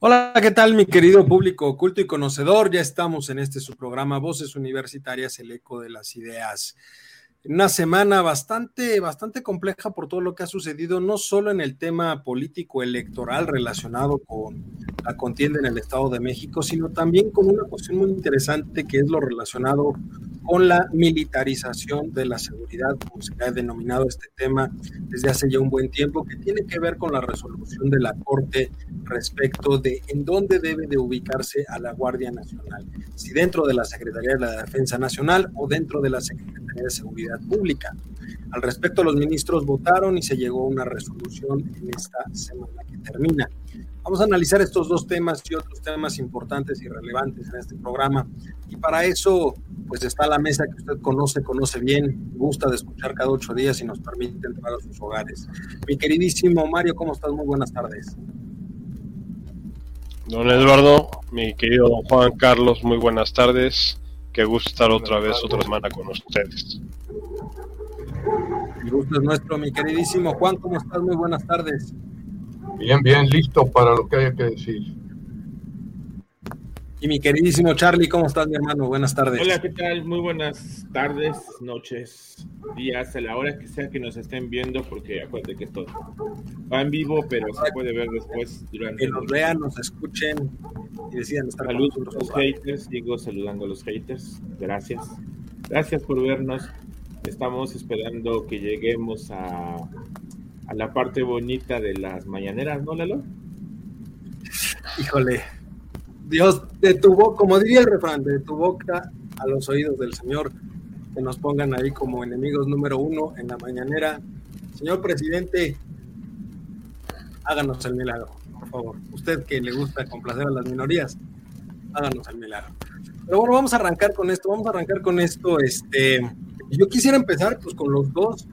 Hola, ¿qué tal mi querido público oculto y conocedor? Ya estamos en este su programa Voces Universitarias, el eco de las ideas. Una semana bastante, bastante compleja por todo lo que ha sucedido, no solo en el tema político electoral relacionado con la contienda en el Estado de México, sino también con una cuestión muy interesante que es lo relacionado con la militarización de la seguridad, como se ha denominado este tema desde hace ya un buen tiempo, que tiene que ver con la resolución de la Corte respecto de en dónde debe de ubicarse a la Guardia Nacional, si dentro de la Secretaría de la Defensa Nacional o dentro de la Secretaría de Seguridad Pública. Al respecto, los ministros votaron y se llegó a una resolución en esta semana que termina. Vamos a analizar estos dos temas y otros temas importantes y relevantes en este programa. Y para eso, pues está la mesa que usted conoce, conoce bien, gusta de escuchar cada ocho días y nos permite entrar a sus hogares. Mi queridísimo Mario, ¿cómo estás? Muy buenas tardes. Don Eduardo, mi querido Juan Carlos, muy buenas tardes. Qué gusto estar otra vez, otra semana con ustedes. El gusto es nuestro, mi queridísimo Juan, ¿cómo estás? Muy buenas tardes. Bien, bien, listo para lo que haya que decir. Y mi queridísimo Charlie, ¿cómo estás, mi hermano? Buenas tardes. Hola, ¿qué tal? Muy buenas tardes, noches, días, a la hora que sea que nos estén viendo, porque acuérdate que esto va en vivo, pero se puede ver después durante. Que nos vean, nos escuchen y decidan estar Saludos a los haters, sigo saludando a los haters. Gracias. Gracias por vernos. Estamos esperando que lleguemos a a la parte bonita de las mañaneras, ¿no, Lalo? Híjole, Dios, de tu boca, como diría el refrán, de tu boca a los oídos del Señor, que nos pongan ahí como enemigos número uno en la mañanera. Señor presidente, háganos el milagro, por favor. Usted que le gusta complacer a las minorías, háganos el milagro. Pero bueno, vamos a arrancar con esto, vamos a arrancar con esto. Este, yo quisiera empezar pues con los dos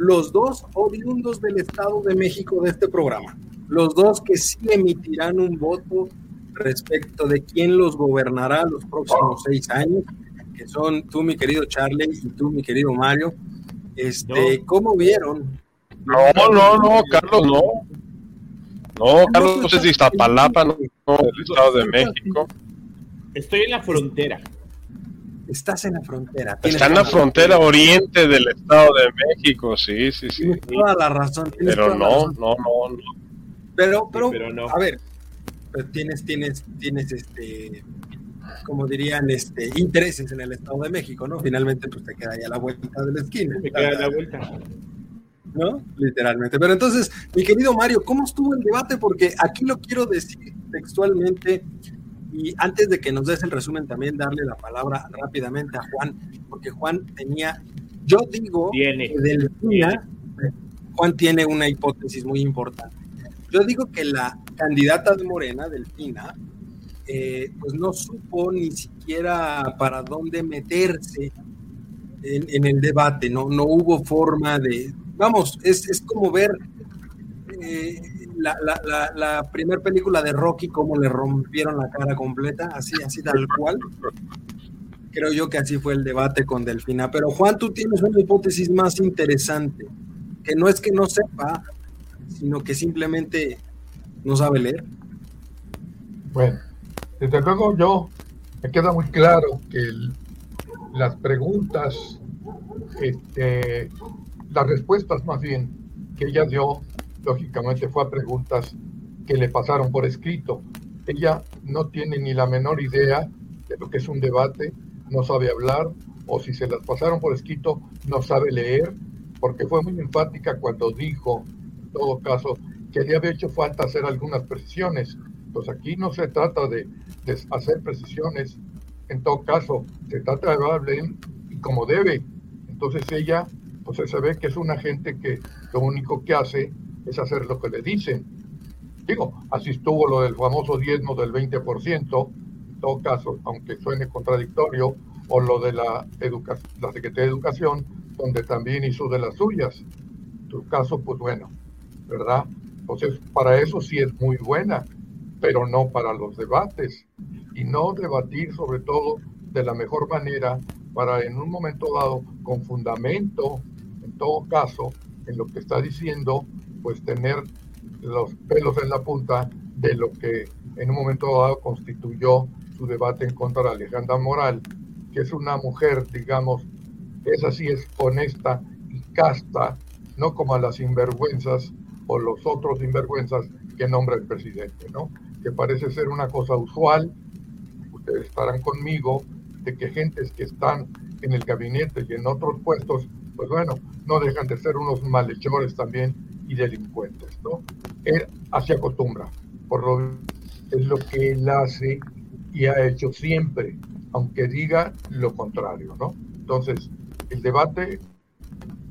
los dos oriundos del Estado de México de este programa, los dos que sí emitirán un voto respecto de quién los gobernará los próximos seis años, que son tú, mi querido Charlie, y tú, mi querido Mario. Este, ¿Cómo vieron? No, no, no, Carlos, no. No, Carlos es de Iztapalapa, no, del Estado de México. Estoy en la frontera. Estás en la frontera. Está en la frontera oriente del Estado de México, sí, sí, sí. Tienes toda la razón. Pero no, no, no, no. Pero, pero, a ver, tienes, tienes, tienes este, como dirían, este, intereses en el Estado de México, ¿no? Finalmente, pues te queda ahí a la vuelta de la esquina. Te queda a la vuelta. ¿No? Literalmente. Pero entonces, mi querido Mario, ¿cómo estuvo el debate? Porque aquí lo quiero decir textualmente y antes de que nos des el resumen, también darle la palabra rápidamente a Juan, porque Juan tenía, yo digo, tiene, que Juan tiene una hipótesis muy importante. Yo digo que la candidata de Morena, Delfina, eh, pues no supo ni siquiera para dónde meterse en, el debate, no, no hubo forma de, vamos, es, es como ver eh, la, la, la, primera película de Rocky, como le rompieron la cara completa, así, así tal cual. Creo yo que así fue el debate con Delfina. Pero Juan, tú tienes una hipótesis más interesante, que no es que no sepa, sino que simplemente no sabe leer. Bueno, desde luego yo me queda muy claro que las preguntas, este, las respuestas más bien que ella dio lógicamente fue a preguntas que le pasaron por escrito. Ella no tiene ni la menor idea de lo que es un debate, no sabe hablar o si se las pasaron por escrito no sabe leer, porque fue muy enfática cuando dijo, en todo caso, que le había hecho falta hacer algunas precisiones. Pues aquí no se trata de, hacer precisiones, en todo caso, se trata de hablar y como debe. Entonces ella, pues se ve que es una gente que lo único que hace es hacer lo que le dicen. Digo, así estuvo lo del famoso diezmo del 20%, en todo caso, aunque suene contradictorio, o lo de la, la Secretaría de Educación, donde también hizo de las suyas. En tu caso, pues bueno, ¿verdad? Entonces, para eso sí es muy buena, pero no para los debates. Y no debatir sobre todo de la mejor manera para en un momento dado, con fundamento, en todo caso, en lo que está diciendo, pues tener los pelos en la punta de lo que en un momento dado constituyó su debate en contra de Alejandra Moral, que es una mujer, digamos, esa sí es honesta y casta, no como a las sinvergüenzas o los otros sinvergüenzas que nombra el presidente, ¿no? Que parece ser una cosa usual, ustedes estarán conmigo, de que gentes que están en el gabinete y en otros puestos, pues bueno, no dejan de ser unos malhechores también y delincuentes, ¿no? Él así acostumbra, por lo es lo que él hace y ha hecho siempre, aunque diga lo contrario, ¿no? Entonces, el debate,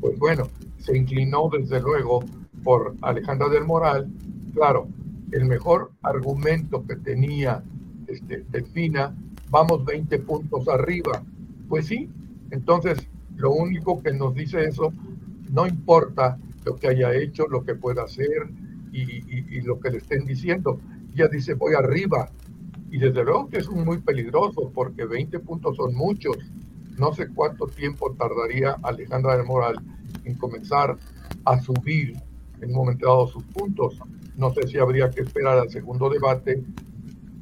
pues bueno, se inclinó desde luego por Alejandra del Moral. Claro, el mejor argumento que tenía este, Delfina, vamos 20 puntos arriba. Pues sí, entonces lo único que nos dice eso, no importa lo que haya hecho, lo que pueda hacer y, lo que le estén diciendo. Ya dice, voy arriba, y desde luego que es muy peligroso porque 20 puntos son muchos. No sé cuánto tiempo tardaría Alejandra de Moral en comenzar a subir en un momento dado sus puntos. No sé si habría que esperar al segundo debate,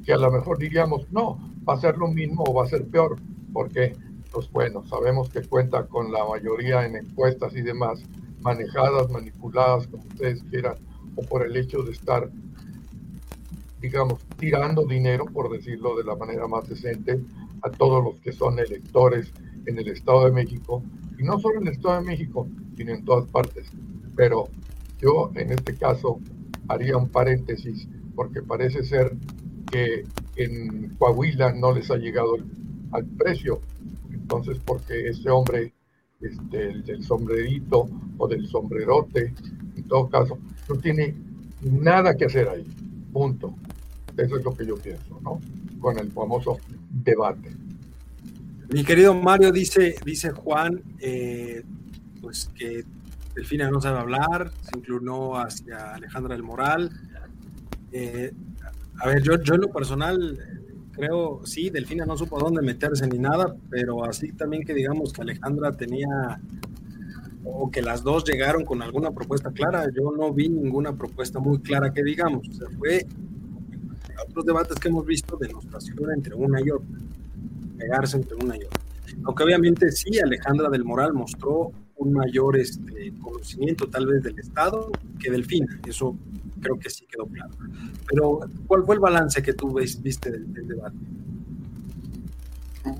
que a lo mejor diríamos, no, va a ser lo mismo o va a ser peor, porque, pues bueno, sabemos que cuenta con la mayoría en encuestas y demás, manejadas, manipuladas, como ustedes quieran, o por el hecho de estar digamos, tirando dinero, por decirlo de la manera más decente, a todos los que son electores en el Estado de México, y no solo en el Estado de México, sino en todas partes. Pero yo en este caso haría un paréntesis, porque parece ser que en Coahuila no les ha llegado al precio. Entonces, porque ese hombre, este, el del sombrerito o del sombrerote, en todo caso, no tiene nada que hacer ahí. Punto. Eso es lo que yo pienso, ¿no? Con el famoso debate. Mi querido Mario dice, dice Juan, eh, pues que Delfina no sabe hablar, se inclinó hacia Alejandra del Moral. Eh, a ver, yo, yo en lo personal creo, sí, Delfina no supo dónde meterse ni nada, pero así también que digamos que Alejandra tenía o que las dos llegaron con alguna propuesta clara, yo no vi ninguna propuesta muy clara que digamos, o sea, fue otros debates que hemos visto, demostración entre una y otra, pegarse entre una y otra. Aunque obviamente sí, Alejandra del Moral mostró un mayor este, conocimiento tal vez del Estado que del fin, eso creo que sí quedó claro. Pero, ¿cuál fue el balance que tú viste del, debate?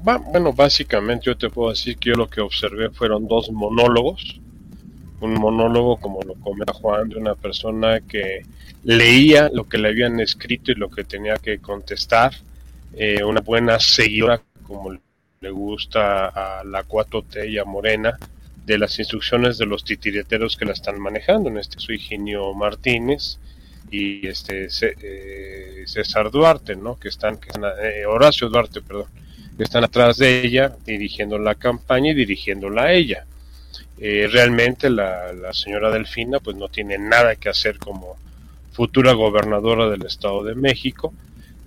Bueno, básicamente yo te puedo decir que yo lo que observé fueron dos monólogos. Un monólogo, como lo comenta Juan, de una persona que leía lo que le habían escrito y lo que tenía que contestar. Eh, una buena seguidora, como le gusta a la 4T y a Morena, de las instrucciones de los titireteros que la están manejando. En este caso, Higinio Martínez y este eh, César Duarte, ¿no? Que están, que eh, Horacio Duarte, perdón, que están atrás de ella, dirigiendo la campaña y dirigiéndola a ella. realmente la, señora Delfina pues no tiene nada que hacer como futura gobernadora del Estado de México.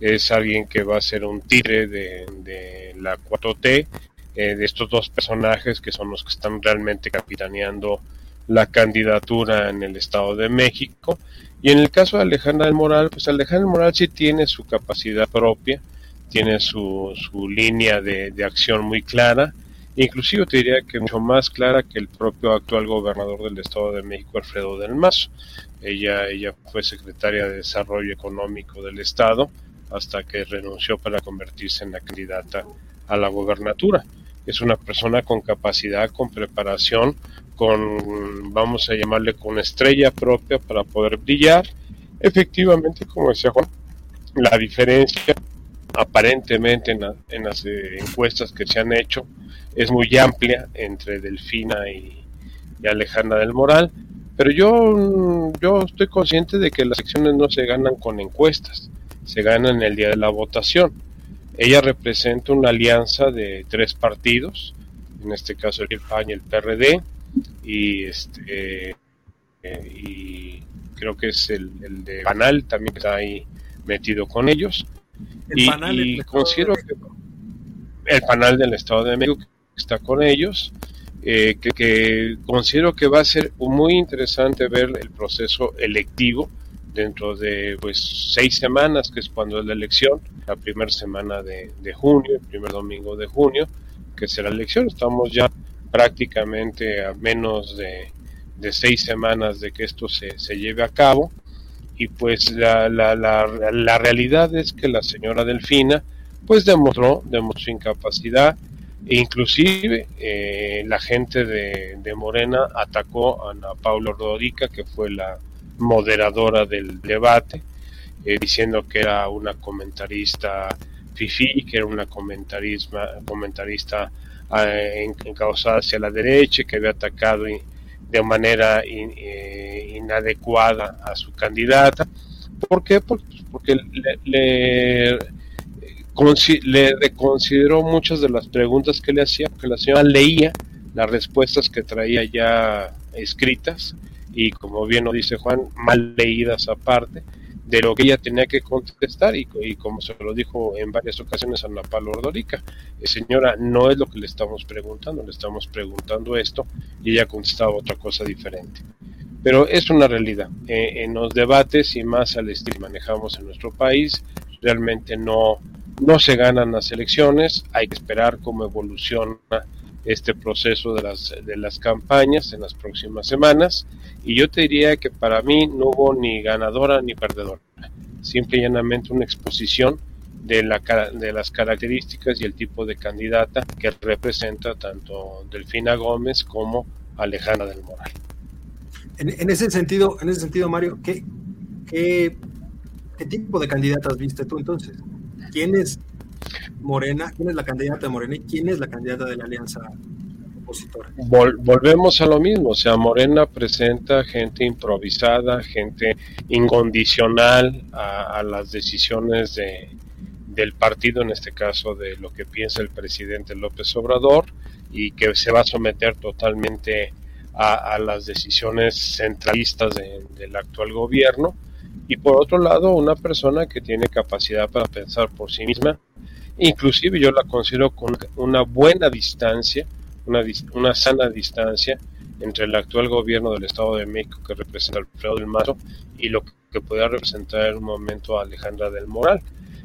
Es alguien que va a ser un tigre de, la 4T, eh, de estos dos personajes que son los que están realmente capitaneando la candidatura en el Estado de México. Y en el caso de Alejandra del Moral, pues Alejandra del Moral sí tiene su capacidad propia, tiene su, su línea de, de acción muy clara, inclusive te diría que mucho más clara que el propio actual gobernador del Estado de México, Alfredo del Mazo. Ella, ella fue secretaria de Desarrollo Económico del Estado hasta que renunció para convertirse en la candidata a la gobernatura. Es una persona con capacidad, con preparación, con, vamos a llamarle, con estrella propia para poder brillar. Efectivamente, como decía Juan, la diferencia aparentemente en, las eh, encuestas que se han hecho es muy amplia entre Delfina y, y Alejandra del Moral, pero yo, yo estoy consciente de que las elecciones no se ganan con encuestas, se ganan el día de la votación. Ella representa una alianza de tres partidos, en este caso el PAN y el PRD, y este eh, y creo que es el, de Panal también está ahí metido con ellos. El y, considero que el panal del Estado de México está con ellos eh, que, considero que va a ser muy interesante ver el proceso electivo dentro de pues seis semanas, que es cuando es la elección, la primera semana de, junio, el primer domingo de junio, que será la elección. Estamos ya prácticamente a menos de, seis semanas de que esto se, se lleve a cabo. Y pues la, la, la, la realidad es que la señora Delfina pues demostró, demostró incapacidad, e inclusive eh, la gente de, Morena atacó a Ana Paula Rodorica, que fue la moderadora del debate, eh, diciendo que era una comentarista fifi, que era una comentarista eh, encausada hacia la derecha, que había atacado de manera inadecuada a su candidata. ¿Por qué? Porque, le le reconsideró muchas de las preguntas que le hacía, porque la señora leía las respuestas que traía ya escritas y como bien lo dice Juan, mal leídas aparte de lo que ella tenía que contestar y, como se lo dijo en varias ocasiones a Ana Paula Ordorica, eh, señora, no es lo que le estamos preguntando, le estamos preguntando esto y ella contestaba otra cosa diferente. Pero es una realidad. Eh, en los debates y más al estilo que manejamos en nuestro país, realmente no, no se ganan las elecciones, hay que esperar cómo evoluciona este proceso de las, de las campañas en las próximas semanas y yo te diría que para mí no hubo ni ganadora ni perdedora, simple y llanamente una exposición de, la, de las características y el tipo de candidata que representa tanto Delfina Gómez como Alejandra del Moral. En, ese sentido, en ese sentido, Mario, ¿qué, qué, qué tipo de candidatas viste tú entonces? quién es Morena, quién es la candidata de Morena y quién es la candidata de la alianza opositora. volvemos a lo mismo, o sea, Morena presenta gente improvisada, gente incondicional a, las decisiones de, del partido, en este caso de lo que piensa el presidente López Obrador, y que se va a someter totalmente a, las decisiones centralistas del actual gobierno y por otro lado una persona que tiene capacidad para pensar por sí misma, inclusive yo la considero con una buena distancia, una, una sana distancia entre el actual gobierno del Estado de México que representa Alfredo del Mazo y lo que pueda representar en un momento a Alejandra del Moral.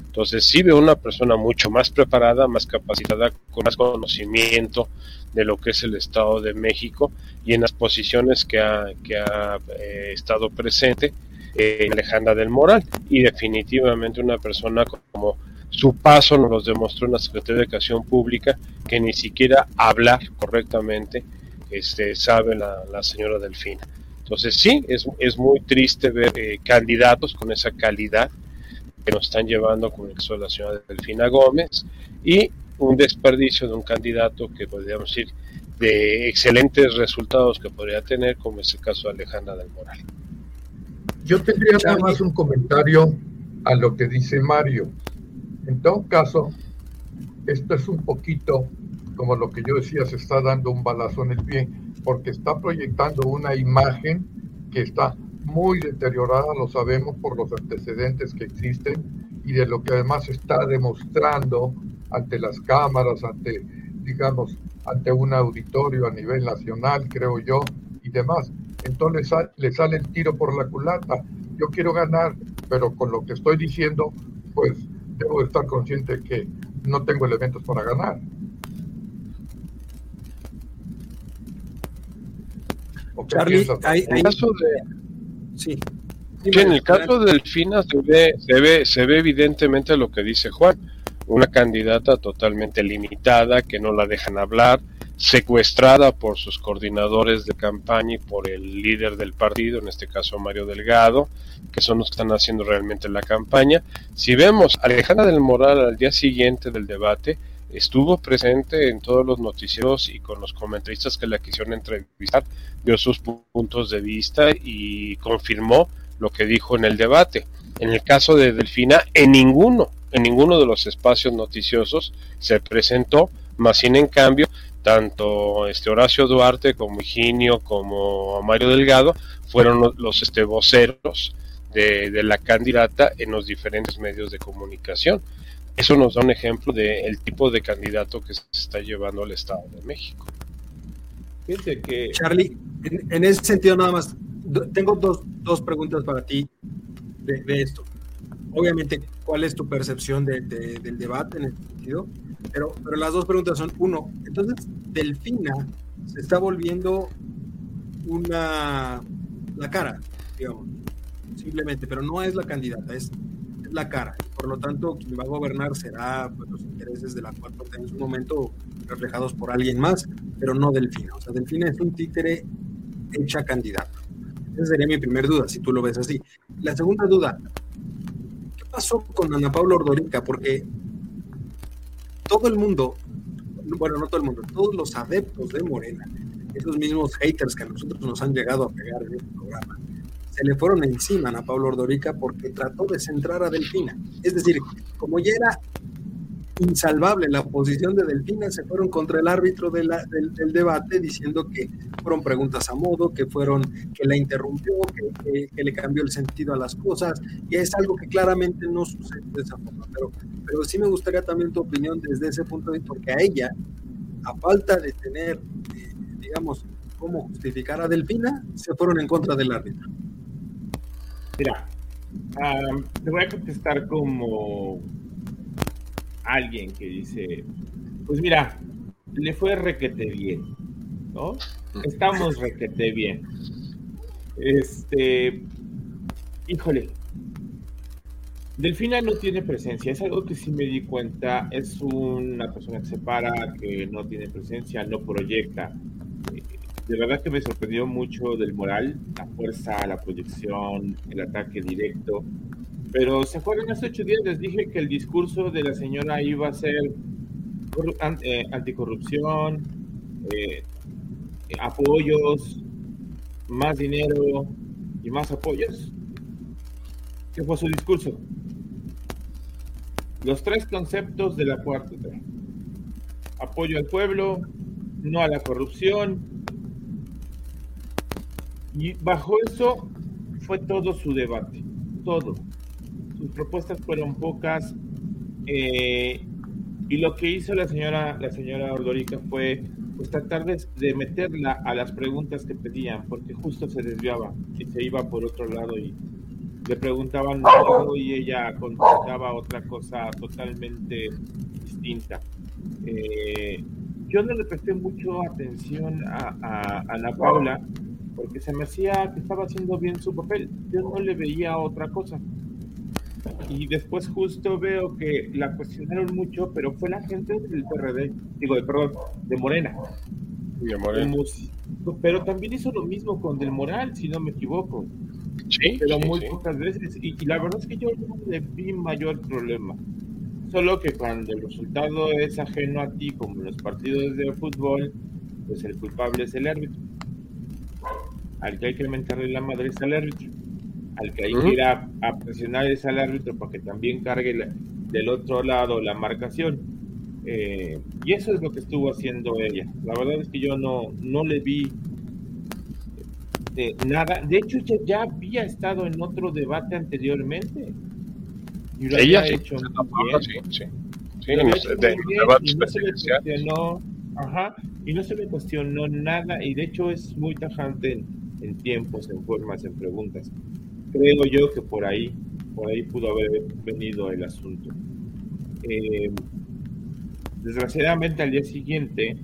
Entonces sí veo una persona mucho más preparada, más capacitada, con más conocimiento de lo que es el Estado de México y en las posiciones que ha, que ha eh, estado presente eh, Alejandra del Moral y definitivamente una persona como su paso nos demostró en la Secretaría de Educación Pública que ni siquiera hablar correctamente este, sabe la, señora Delfina. Entonces sí, es, es muy triste ver eh, candidatos con esa calidad que nos están llevando con el caso de la señora Delfina Gómez y un desperdicio de un candidato que podríamos decir de excelentes resultados que podría tener, como es el caso de Alejandra del Moral. Yo tendría nada más un comentario a lo que dice Mario. En todo caso, esto es un poquito como lo que yo decía, se está dando un balazo en el pie, porque está proyectando una imagen que está muy deteriorada, lo sabemos por los antecedentes que existen y de lo que además está demostrando ante las cámaras, ante, digamos, ante un auditorio a nivel nacional, creo yo, y demás entonces le sale el tiro por la culata. Yo quiero ganar, pero con lo que estoy diciendo, pues debo estar consciente que no tengo elementos para ganar. Charlie, hay, hay... Caso de... Sí. en el caso del FINA se ve, se ve, se ve evidentemente lo que dice Juan. una candidata totalmente limitada, que no la dejan hablar, secuestrada por sus coordinadores de campaña y por el líder del partido, en este caso Mario Delgado, que son los que están haciendo realmente la campaña. Si vemos Alejandra del Moral al día siguiente del debate, estuvo presente en todos los noticieros y con los comentaristas que la quisieron entrevistar, dio sus puntos de vista y confirmó lo que dijo en el debate. En el caso de Delfina, en ninguno, en ninguno de los espacios noticiosos se presentó, más sin en cambio, tanto este Horacio Duarte como Higinio como Mario Delgado fueron los, este, voceros de, de, la candidata en los diferentes medios de comunicación. Eso nos da un ejemplo del tipo de candidato que se está llevando al Estado de México. Fíjate que... Charlie, en, ese sentido nada más, tengo dos, dos preguntas para ti de, de, esto. Obviamente, ¿cuál es tu percepción de, del debate en ese sentido? Pero, pero las dos preguntas son, uno, entonces Delfina se está volviendo una, la cara, digamos, simplemente, pero no es la candidata, es la cara. Por lo tanto, quien va a gobernar será pues, los intereses de la cuarta en su momento reflejados por alguien más, pero no Delfina. O sea, Delfina es un títere hecha candidato. Esa sería mi primera duda, si tú lo ves así. La segunda duda, ¿qué pasó con Ana Paula Ordorica? Porque todo el mundo, bueno, no todo el mundo, todos los adeptos de Morena, esos mismos haters que a nosotros nos han llegado a pegar en este programa, se le fueron encima a Pablo Ordorica porque trató de centrar a Delfina. Es decir, como ya era insalvable la posición de Delfina, se fueron contra el árbitro del, debate diciendo que fueron preguntas a modo, que fueron que la interrumpió, que, le cambió el sentido a las cosas, y es algo que claramente no sucede de esa forma. Pero, pero sí me gustaría también tu opinión desde ese punto de vista, porque a ella, a falta de tener, eh, digamos, cómo justificar a Delfina, se fueron en contra del árbitro. Mira, te voy a contestar como alguien que dice, pues mira, le fue requete bien, ¿no? Estamos requete bien. Este, híjole, Delfina no tiene presencia, es algo que sí me di cuenta, es una persona que se para, que no tiene presencia, no proyecta de verdad que me sorprendió mucho del moral, la fuerza, la proyección, el ataque directo. Pero se acuerdan hace ocho días les dije que el discurso de la señora iba a ser eh, anticorrupción, eh, apoyos, más dinero y más apoyos. ¿Qué fue su discurso? Los tres conceptos de la cuarta. Apoyo al pueblo, no a la corrupción y bajo eso fue todo su debate, todo. Sus propuestas fueron pocas. Eh, y lo que hizo la señora, la señora Ordorica fue pues, tratar de, meterla a las preguntas que pedían, porque justo se desviaba y se iba por otro lado y le preguntaban algo y ella contestaba otra cosa totalmente distinta. Eh, yo no le presté mucho atención a, a Ana Paula porque se me hacía que estaba haciendo bien su papel. Yo no le veía otra cosa. Y después justo veo que la cuestionaron mucho, pero fue la gente del PRD, digo, de, perdón, de Morena. De Morena. pero también hizo lo mismo con Del Moral, si no me equivoco. Sí. Pero muy pocas veces. Y, y, la verdad es que yo no le vi mayor problema. Solo que cuando el resultado es ajeno a ti, como en los partidos de fútbol, pues el culpable es el árbitro al que hay que mentarle la madre es al árbitro, al que hay que ir a, presionar es al árbitro para que también cargue del otro lado la marcación. Eh, y eso es lo que estuvo haciendo ella. La verdad es que yo no, no le vi eh, nada. De hecho, ya, ya, había estado en otro debate anteriormente. Y lo ella había hecho. Sí, cuestionó, ajá, y no se le cuestionó nada, y de hecho es muy tajante en tiempos, en formas, en preguntas. Creo yo que por ahí, por ahí pudo haber venido el asunto. Eh, desgraciadamente al día siguiente,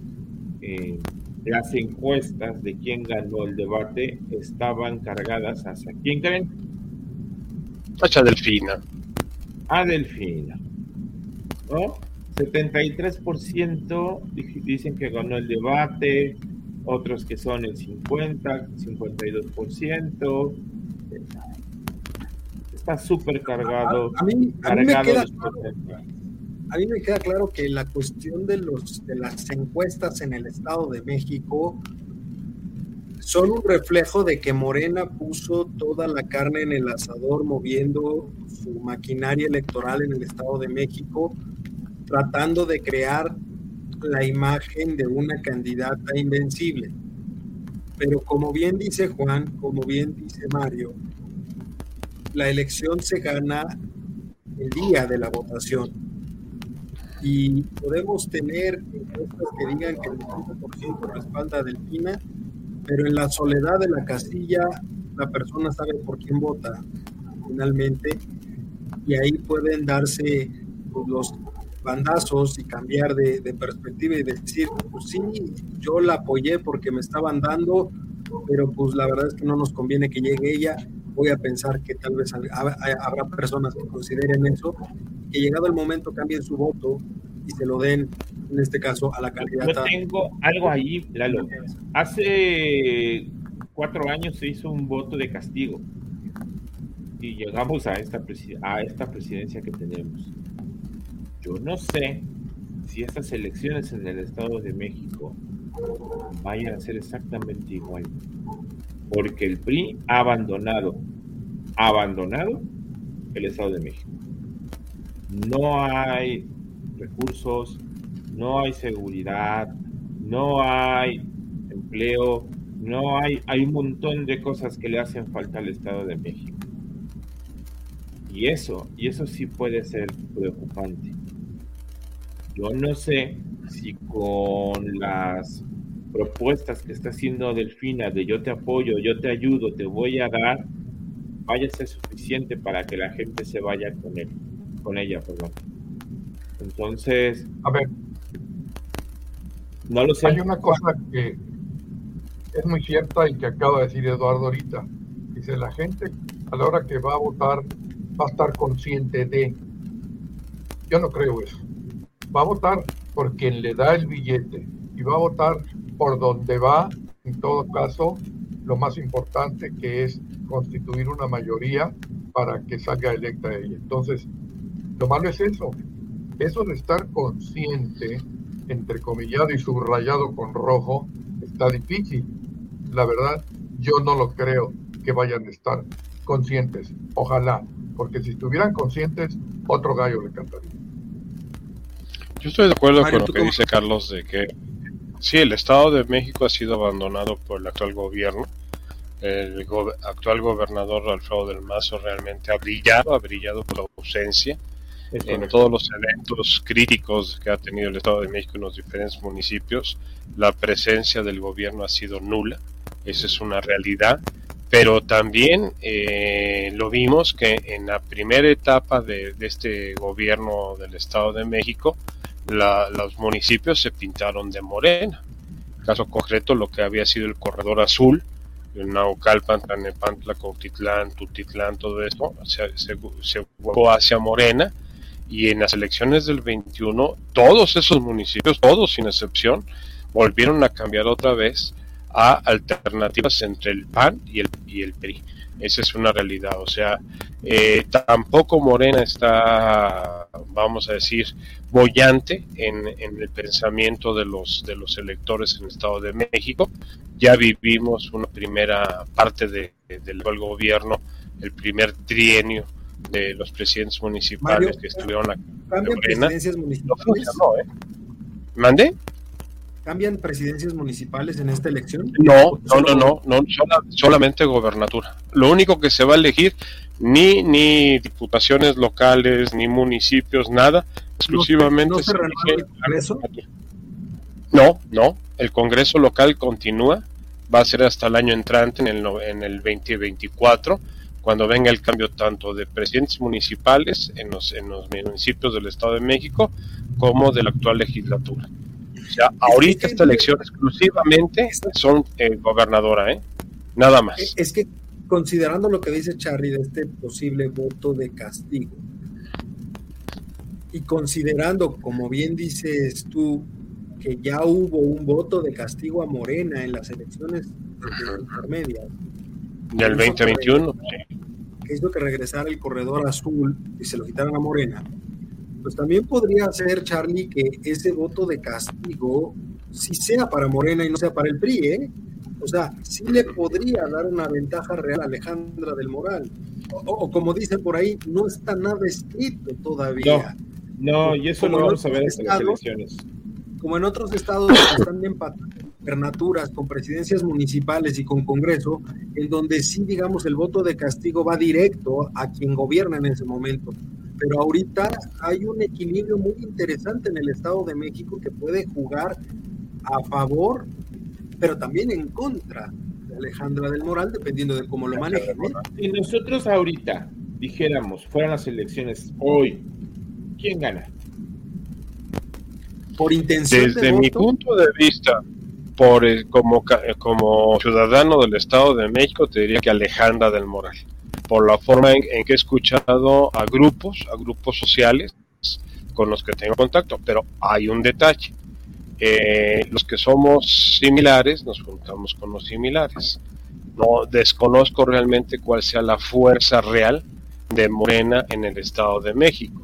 eh, las encuestas de quién ganó el debate estaban cargadas hacia quién creen? Hacia Delfina. A Delfina. ¿no? 73% dicen que ganó el debate, otros que son el 50, 52%. Está súper cargado. A, mí, me queda claro, a mí me queda claro que la cuestión de, los, de las encuestas en el Estado de México son un reflejo de que Morena puso toda la carne en el asador moviendo su maquinaria electoral en el Estado de México, tratando de crear la imagen de una candidata invencible. Pero como bien dice Juan, como bien dice Mario, la elección se gana el día de la votación. Y podemos tener encuestas que digan que el 90% respalda a Delfina, pero en la soledad de la casilla la persona sabe por quién vota finalmente y ahí pueden darse pues, los bandazos y cambiar de, perspectiva y decir, pues sí, yo la apoyé porque me estaban dando, pero pues la verdad es que no nos conviene que llegue ella. Voy a pensar que tal vez habrá personas que consideren eso, que llegado el momento cambien su voto y se lo den, en este caso, a la candidata. Yo tengo algo ahí, Lalo. Hace cuatro años se hizo un voto de castigo y llegamos a esta, a esta presidencia que tenemos. Yo no sé si estas elecciones en el Estado de México vayan a ser exactamente igual, porque el PRI ha abandonado, abandonado el Estado de México. No hay recursos, no hay seguridad, no hay empleo, no hay, hay un montón de cosas que le hacen falta al Estado de México. Y eso, y eso sí puede ser preocupante. Yo no sé si con las propuestas que está haciendo Delfina de yo te apoyo, yo te ayudo, te voy a dar, vaya a ser suficiente para que la gente se vaya con él, con ella, perdón. Entonces, a ver, no lo sé. Hay una cosa que es muy cierta y que acaba de decir Eduardo ahorita. Dice, la gente a la hora que va a votar va a estar consciente de... Yo no creo eso. Va a votar por quien le da el billete y va a votar por donde va, en todo caso, lo más importante que es constituir una mayoría para que salga electa ella. Entonces, lo malo es eso, eso de estar consciente, entrecomillado y subrayado con rojo, está difícil. La verdad, yo no lo creo que vayan a estar conscientes. Ojalá, porque si estuvieran conscientes, otro gallo le cantaría. Yo estoy de acuerdo con lo que dice Carlos de que sí, el Estado de México ha sido abandonado por el actual gobierno. El actual gobernador Alfredo del Mazo realmente ha brillado, ha brillado por ausencia en todos los eventos críticos que ha tenido el Estado de México en los diferentes municipios. La presencia del gobierno ha sido nula, esa es una realidad pero también eh, lo vimos que en la primera etapa de, este gobierno del Estado de México, los municipios se pintaron de morena. Caso concreto, lo que había sido el corredor azul, Naucalpan, Tlanepantla, Cautitlán, Tutitlán, todo esto, se hacia morena. Y en las elecciones del 21, todos esos municipios, todos sin excepción, volvieron a cambiar otra vez a alternativas entre el PAN y el, y el PRI. Esa es una realidad. O sea, eh, tampoco Morena está, vamos a decir, bollante en, el pensamiento de los, de los electores en el Estado de México. Ya vivimos una primera parte de, del gobierno, el primer trienio de los presidentes municipales que estuvieron aquí. Morena. municipales? ¿eh? ¿Mande? ¿Cambian presidencias municipales en esta elección? No, no, no, no, no solamente gobernatura. Lo único que se va a elegir ni ni diputaciones locales, ni municipios, nada, exclusivamente ¿No, se, el Congreso? No, no, el Congreso local continúa, va a ser hasta el año entrante en el en el 2024 cuando venga el cambio tanto de presidentes municipales en los, en los municipios del Estado de México como de la actual legislatura. O sea, ahorita esta elección exclusivamente son eh, gobernadora, ¿eh? Nada más. Es que considerando lo que dice Charlie de este posible voto de castigo, y considerando, como bien dices tú, que ya hubo un voto de castigo a Morena en las elecciones intermedias. Del 2021, Que hizo que regresara el corredor azul y se lo quitaran a Morena. Pues también podría ser, Charlie, que ese voto de castigo sí sea para Morena y no sea para el PRI, ¿eh? O sea, sí le podría dar una ventaja real a Alejandra del Moral. O, como dicen por ahí, no está nada escrito todavía. No, y eso lo vamos a ver en las elecciones. Como en otros estados están empatados gubernaturas, con presidencias municipales y con Congreso, en donde sí, digamos, el voto de castigo va directo a quien gobierna en ese momento. Pero ahorita hay un equilibrio muy interesante en el Estado de México que puede jugar a favor, pero también en contra de Alejandra del Moral, dependiendo de cómo lo manejen. Si nosotros ahorita dijéramos, fueran las elecciones hoy, ¿quién gana? Por intención Desde mi punto de vista, por como, como ciudadano del Estado de México, te diría que Alejandra del Moral, por la forma en, que he escuchado a grupos, a grupos sociales con los que tengo contacto, pero hay un detalle. Eh, los que somos similares nos juntamos con los similares. No desconozco realmente cuál sea la fuerza real de Morena en el Estado de México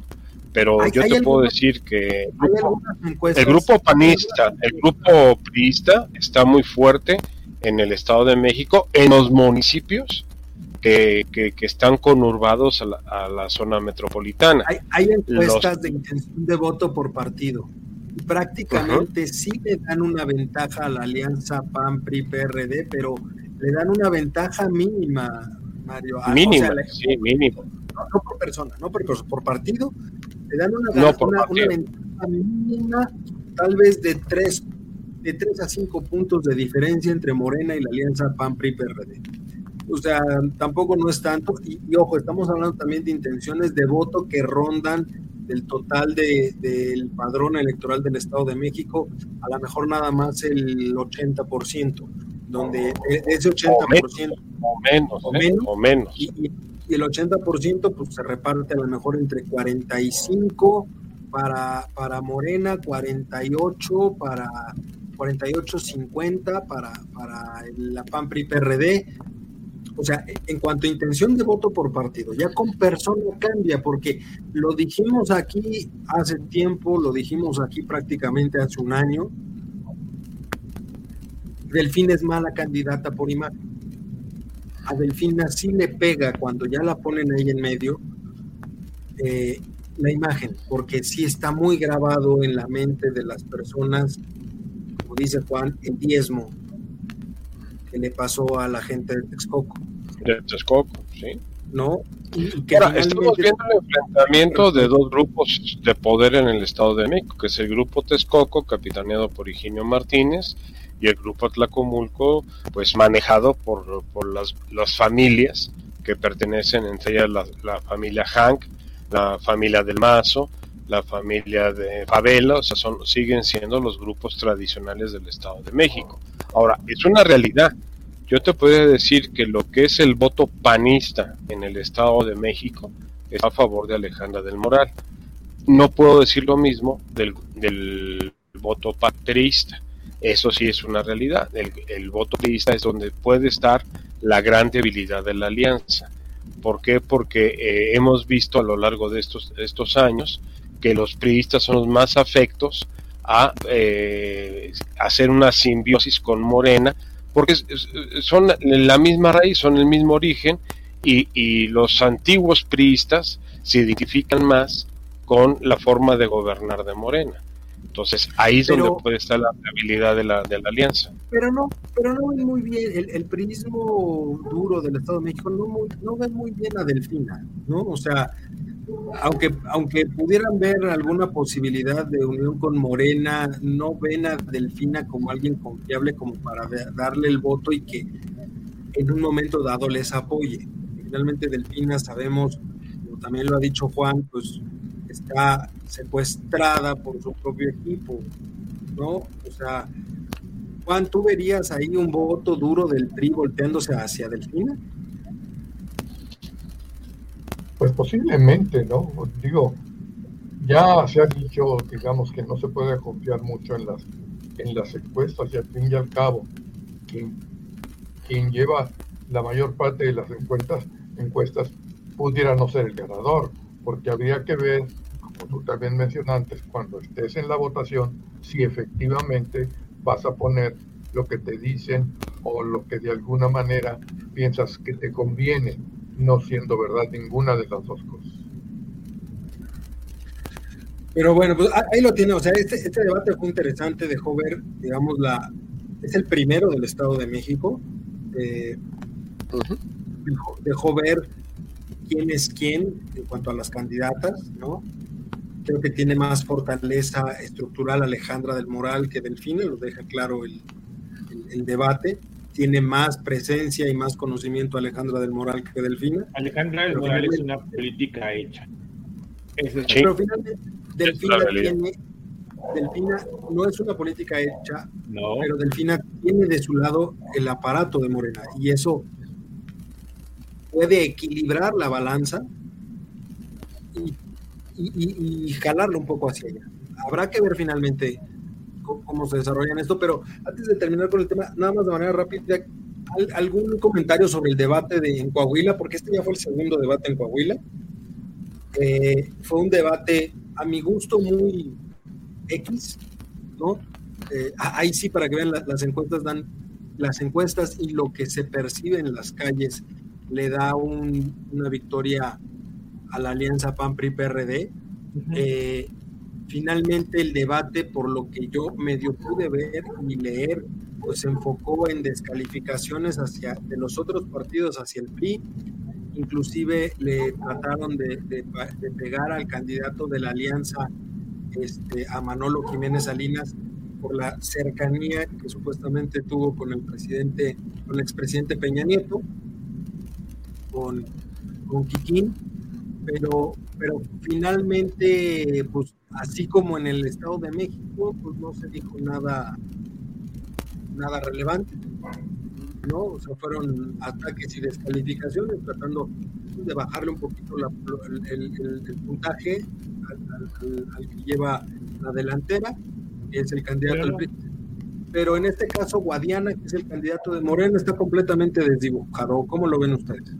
pero yo te puedo decir que el grupo, panista, el grupo priista está muy fuerte en el Estado de México, en los municipios que, que, están conurbados a la, a la, zona metropolitana. Hay, encuestas de intención de voto por partido. Prácticamente sí le dan una ventaja a la alianza PAN-PRI-PRD, pero le dan una ventaja mínima, Mario. Ah, mínima, sí, mínimo. No, por persona, no por, por partido, le dan una, una, ventaja mínima, tal vez de tres, de tres a cinco puntos de diferencia entre Morena y la alianza PAN-PRI-PRD. O sea, tampoco no es tanto. Y, ojo, estamos hablando también de intenciones de voto que rondan del total del de, padrón electoral del Estado de México, a lo mejor nada más el 80%, donde ese 80%... O menos, o menos. O menos. Y, y el 80% pues se reparte a lo mejor entre 45 para, para Morena, 48 para 48 50 para, para la PAN PRI PRD. O sea, en cuanto a intención de voto por partido, ya con persona cambia, porque lo dijimos aquí hace tiempo, lo dijimos aquí prácticamente hace un año. Delfín es mala candidata por imagen a Delfina sí le pega cuando ya la ponen ahí en medio eh, la imagen, porque sí está muy grabado en la mente de las personas, como dice Juan, el diezmo que le pasó a la gente de Texcoco. De Texcoco, sí. ¿No? estamos viendo el enfrentamiento de dos grupos de poder en el Estado de México, que es el grupo Texcoco, capitaneado por Higinio Martínez, y el grupo Tlacomulco, pues manejado por, por las, las familias que pertenecen, entre ellas la, familia Hank, la familia del Mazo, la familia de Favela, o sea, son, siguen siendo los grupos tradicionales del Estado de México. Ahora, es una realidad. Yo te puedo decir que lo que es el voto panista en el Estado de México es a favor de Alejandra del Moral. No puedo decir lo mismo del, del voto patrista eso sí es una realidad. El, voto priista es donde puede estar la gran debilidad de la alianza. ¿Por qué? Porque eh, hemos visto a lo largo de estos, estos años que los priistas son los más afectos a eh, hacer una simbiosis con Morena, porque son la misma raíz, son el mismo origen, y, y los antiguos priistas se identifican más con la forma de gobernar de Morena. Entonces ahí es donde puede estar la habilidad de la, de la alianza. Pero no, pero no ven muy bien, el, el prismo duro del Estado de México no, no ven muy bien a Delfina, ¿no? O sea, aunque, aunque pudieran ver alguna posibilidad de unión con Morena, no ven a Delfina como alguien confiable como para darle el voto y que en un momento dado les apoye. Finalmente Delfina sabemos, como también lo ha dicho Juan, pues está secuestrada por su propio equipo, ¿no? O sea, Juan, ¿tú verías ahí un voto duro del PRI volteándose hacia Delfina? Pues posiblemente, ¿no? Digo, ya se ha dicho, digamos, que no se puede confiar mucho en las, en las encuestas y al fin y al cabo, quien, quien lleva la mayor parte de las encuestas, encuestas pudiera no ser el ganador, porque habría que ver, como tú también mencionaste, cuando estés en la votación, si efectivamente vas a poner lo que te dicen o lo que de alguna manera piensas que te conviene, no siendo verdad ninguna de las dos cosas. Pero bueno, pues ahí lo tiene, o sea, este, este debate fue interesante, dejó ver, digamos, la, es el primero del Estado de México, eh, dejó, ver quién es quién en cuanto a las candidatas, ¿no? Creo que tiene más fortaleza estructural Alejandra del Moral que Delfina, lo deja claro el, el, debate. Tiene más presencia y más conocimiento Alejandra del Moral que Delfina. Alejandra del Moral es una política hecha. Pero finalmente Delfina tiene Delfina no es una política hecha, pero Delfina tiene de su lado el aparato de Morena y eso puede equilibrar la balanza y, y, jalarlo un poco hacia ella. Habrá que ver finalmente cómo, se desarrolla esto, pero antes de terminar con el tema, nada más de manera rápida, algún comentario sobre el debate de, en Coahuila, porque este ya fue el segundo debate en Coahuila. Eh, fue un debate a mi gusto muy X, ¿no? Eh, ahí sí, para que vean, las encuestas dan, las encuestas y lo que se percibe en las calles le da una victoria a la alianza PAN-PRI-PRD. Eh, finalmente el debate, por lo que yo medio pude ver y leer, pues se enfocó en descalificaciones hacia, de los otros partidos hacia el PRI, inclusive le trataron de, pegar al candidato de la alianza, este, a Manolo Jiménez Salinas, por la cercanía que supuestamente tuvo con el presidente, con el expresidente Peña Nieto, con, con Quiquín, pero, pero finalmente, pues así como en el Estado de México, pues no se dijo nada, nada relevante. ¿no? O sea, fueron ataques y descalificaciones, tratando de bajarle un poquito el, puntaje al, que lleva la delantera, que es el candidato pero, al Pero en este caso, Guadiana, que es el candidato de Morena, está completamente desdibujado. ¿Cómo lo ven ustedes?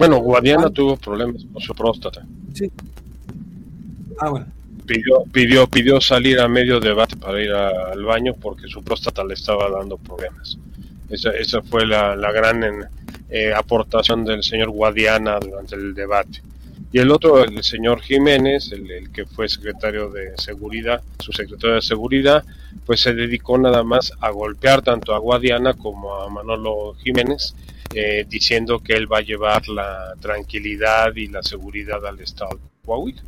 Bueno, Guadiana tuvo problemas con su próstata. Sí. Ah, bueno. Pidió, pidió, pidió salir a medio debate para ir al baño porque su próstata le estaba dando problemas. Esa, esa fue la, la gran eh, aportación del señor Guadiana durante el debate. Y el otro, el señor Jiménez, el, que fue secretario de Seguridad, su secretario de Seguridad, pues se dedicó nada más a golpear tanto a Guadiana como a Manolo Jiménez, eh, diciendo que él va a llevar la tranquilidad y la seguridad al Estado de Coahuila.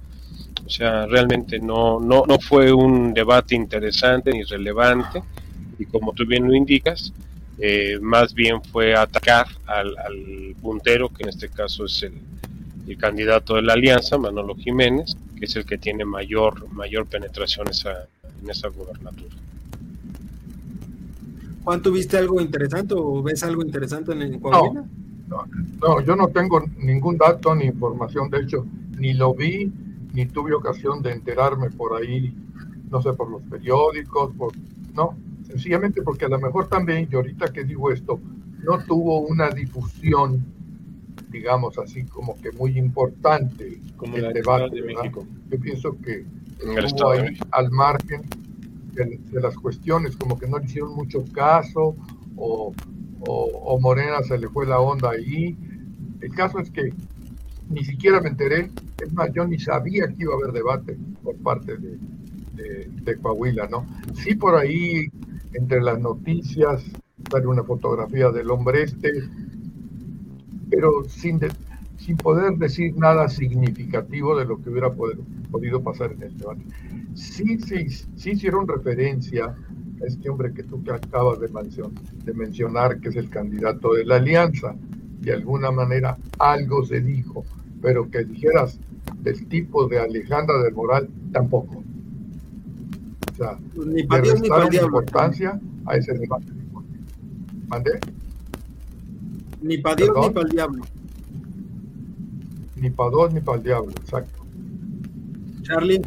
O sea, realmente no, no, no fue un debate interesante ni relevante, y como tú bien lo indicas, eh, más bien fue atacar al, puntero, que en este caso es el, candidato de la alianza, Manolo Jiménez, que es el que tiene mayor, mayor penetración en esa gobernatura. Juan, ¿tuviste algo interesante o ves algo interesante en, Coahuila? No, no, yo no tengo ningún dato ni información, de hecho, ni lo vi, ni tuve ocasión de enterarme por ahí, no sé, por los periódicos, por, no, sencillamente porque a lo mejor también, y ahorita que digo esto, no tuvo una difusión, digamos así, como que muy importante como el debate de México. Yo pienso que estuvo ahí al margen de, las cuestiones, como que no le hicieron mucho caso, o, Morena se le fue la onda ahí. El caso es que ni siquiera me enteré, es más, yo ni sabía que iba a haber debate por parte de, de, Coahuila, ¿no? Sí, por ahí, entre las noticias, sale una fotografía del hombre este, pero sin, sin poder decir nada significativo de lo que hubiera podido pasar en el debate. Sí, sí, sí hicieron referencia a este hombre que tú que acabas de, de mencionar, que es el candidato de la alianza. De alguna manera algo se dijo, pero que dijeras del tipo de Alejandra del Moral, tampoco. O sea, ni para Dios ni para diablo. importancia a ese debate. ¿Mandé? Ni para Dios ni para el diablo. Ni para dos ni para el diablo, exacto. Charlie.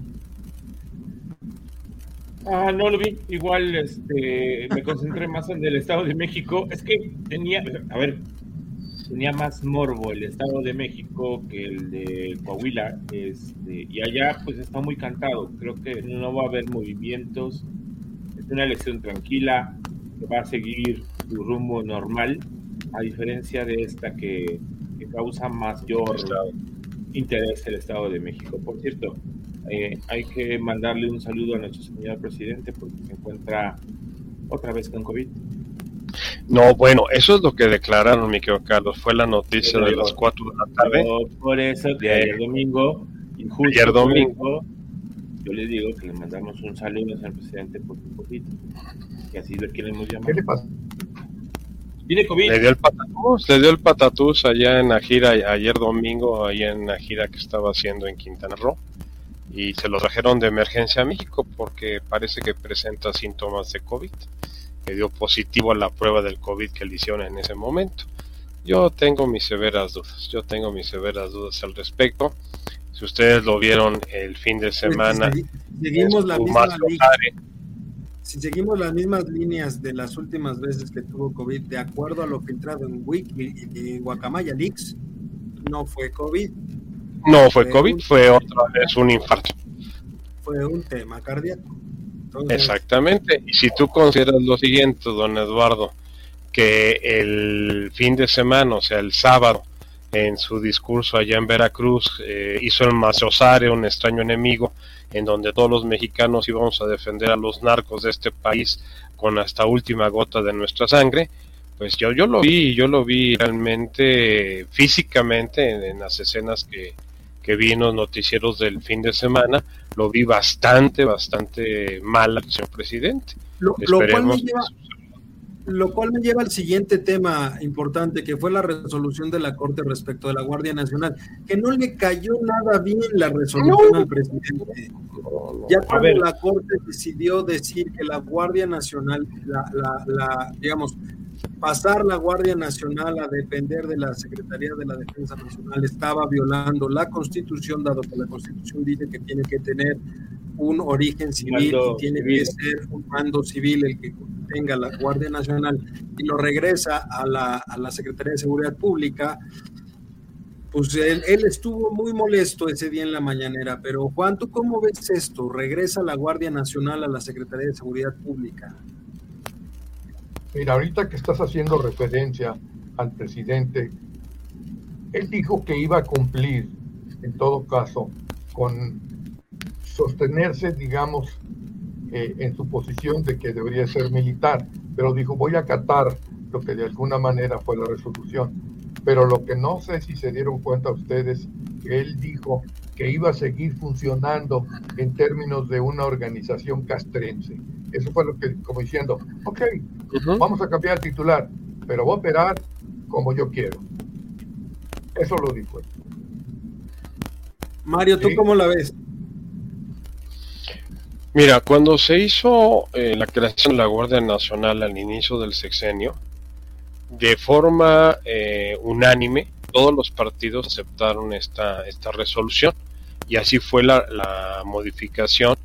Ah, no lo vi. Igual este, me concentré más en el Estado de México. Es que tenía, a ver, tenía más morbo el Estado de México que el de Coahuila. Este, y allá pues está muy cantado. Creo que no va a haber movimientos. Es una elección tranquila que va a seguir su rumbo normal, a diferencia de esta que, que causa mayor interés el Estado de México. Por cierto, eh, hay que mandarle un saludo a nuestro señor presidente porque se encuentra otra vez con COVID. No, bueno, eso es lo que declararon, mi querido Carlos. Fue la noticia de las 4 de la tarde. Por eso, de ayer domingo, y justo ayer domingo, yo le digo que le mandamos un saludo al presidente por su COVID. Que así lo queremos llamar. ¿Qué le pasa? Tiene COVID. Le dio el patatús, le dio el patatús allá en la gira ayer domingo, allá en la gira que estaba haciendo en Quintana Roo y se lo trajeron de emergencia a México porque parece que presenta síntomas de COVID, que dio positivo a la prueba del COVID que le hicieron en ese momento. Yo tengo mis severas dudas, yo tengo mis severas dudas al respecto. Si ustedes lo vieron el fin de semana, si seguimos la misma si seguimos las mismas líneas de las últimas veces que tuvo COVID, de acuerdo a lo filtrado en Wiki y Guacamaya Leaks, no fue COVID, no fue COVID, fue otra vez un infarto. Fue un tema cardíaco. Exactamente. Y si tú consideras lo siguiente, don Eduardo, que el fin de semana, o sea, el sábado, en su discurso allá en Veracruz, eh, hizo el Maciosare, un extraño enemigo, en donde todos los mexicanos íbamos a defender a los narcos de este país con hasta última gota de nuestra sangre, pues yo, yo lo vi, yo lo vi realmente físicamente en las escenas que, que vi en los noticieros del fin de semana, lo vi bastante, bastante mal al señor presidente. Lo, cual me lleva, lo cual me lleva al siguiente tema importante, que fue la resolución de la Corte respecto de la Guardia Nacional, que no le cayó nada bien la resolución al presidente. Ya cuando la Corte decidió decir que la Guardia Nacional, la, la, la digamos, pasar la Guardia Nacional a depender de la Secretaría de la Defensa Nacional estaba violando la Constitución, dado que la Constitución dice que tiene que tener un origen civil y tiene que ser un mando civil el que tenga la Guardia Nacional y lo regresa a la, a la Secretaría de Seguridad Pública, pues él, él, estuvo muy molesto ese día en la mañanera, pero Juan, ¿tú cómo ves esto? Regresa la Guardia Nacional a la Secretaría de Seguridad Pública. Mira, ahorita que estás haciendo referencia al presidente, él dijo que iba a cumplir, en todo caso, con sostenerse, digamos, eh, en su posición de que debería ser militar, pero dijo, voy a acatar lo que de alguna manera fue la resolución. Pero lo que no sé si se dieron cuenta ustedes, que él dijo que iba a seguir funcionando en términos de una organización castrense. Eso fue lo que, como diciendo, ok, vamos a cambiar el titular, pero voy a operar como yo quiero. Eso lo dijo él. Mario, ¿tú cómo la ves? Mira, cuando se hizo eh, la creación de la Guardia Nacional al inicio del sexenio, de forma eh, unánime, todos los partidos aceptaron esta, esta resolución y así fue la, la modificación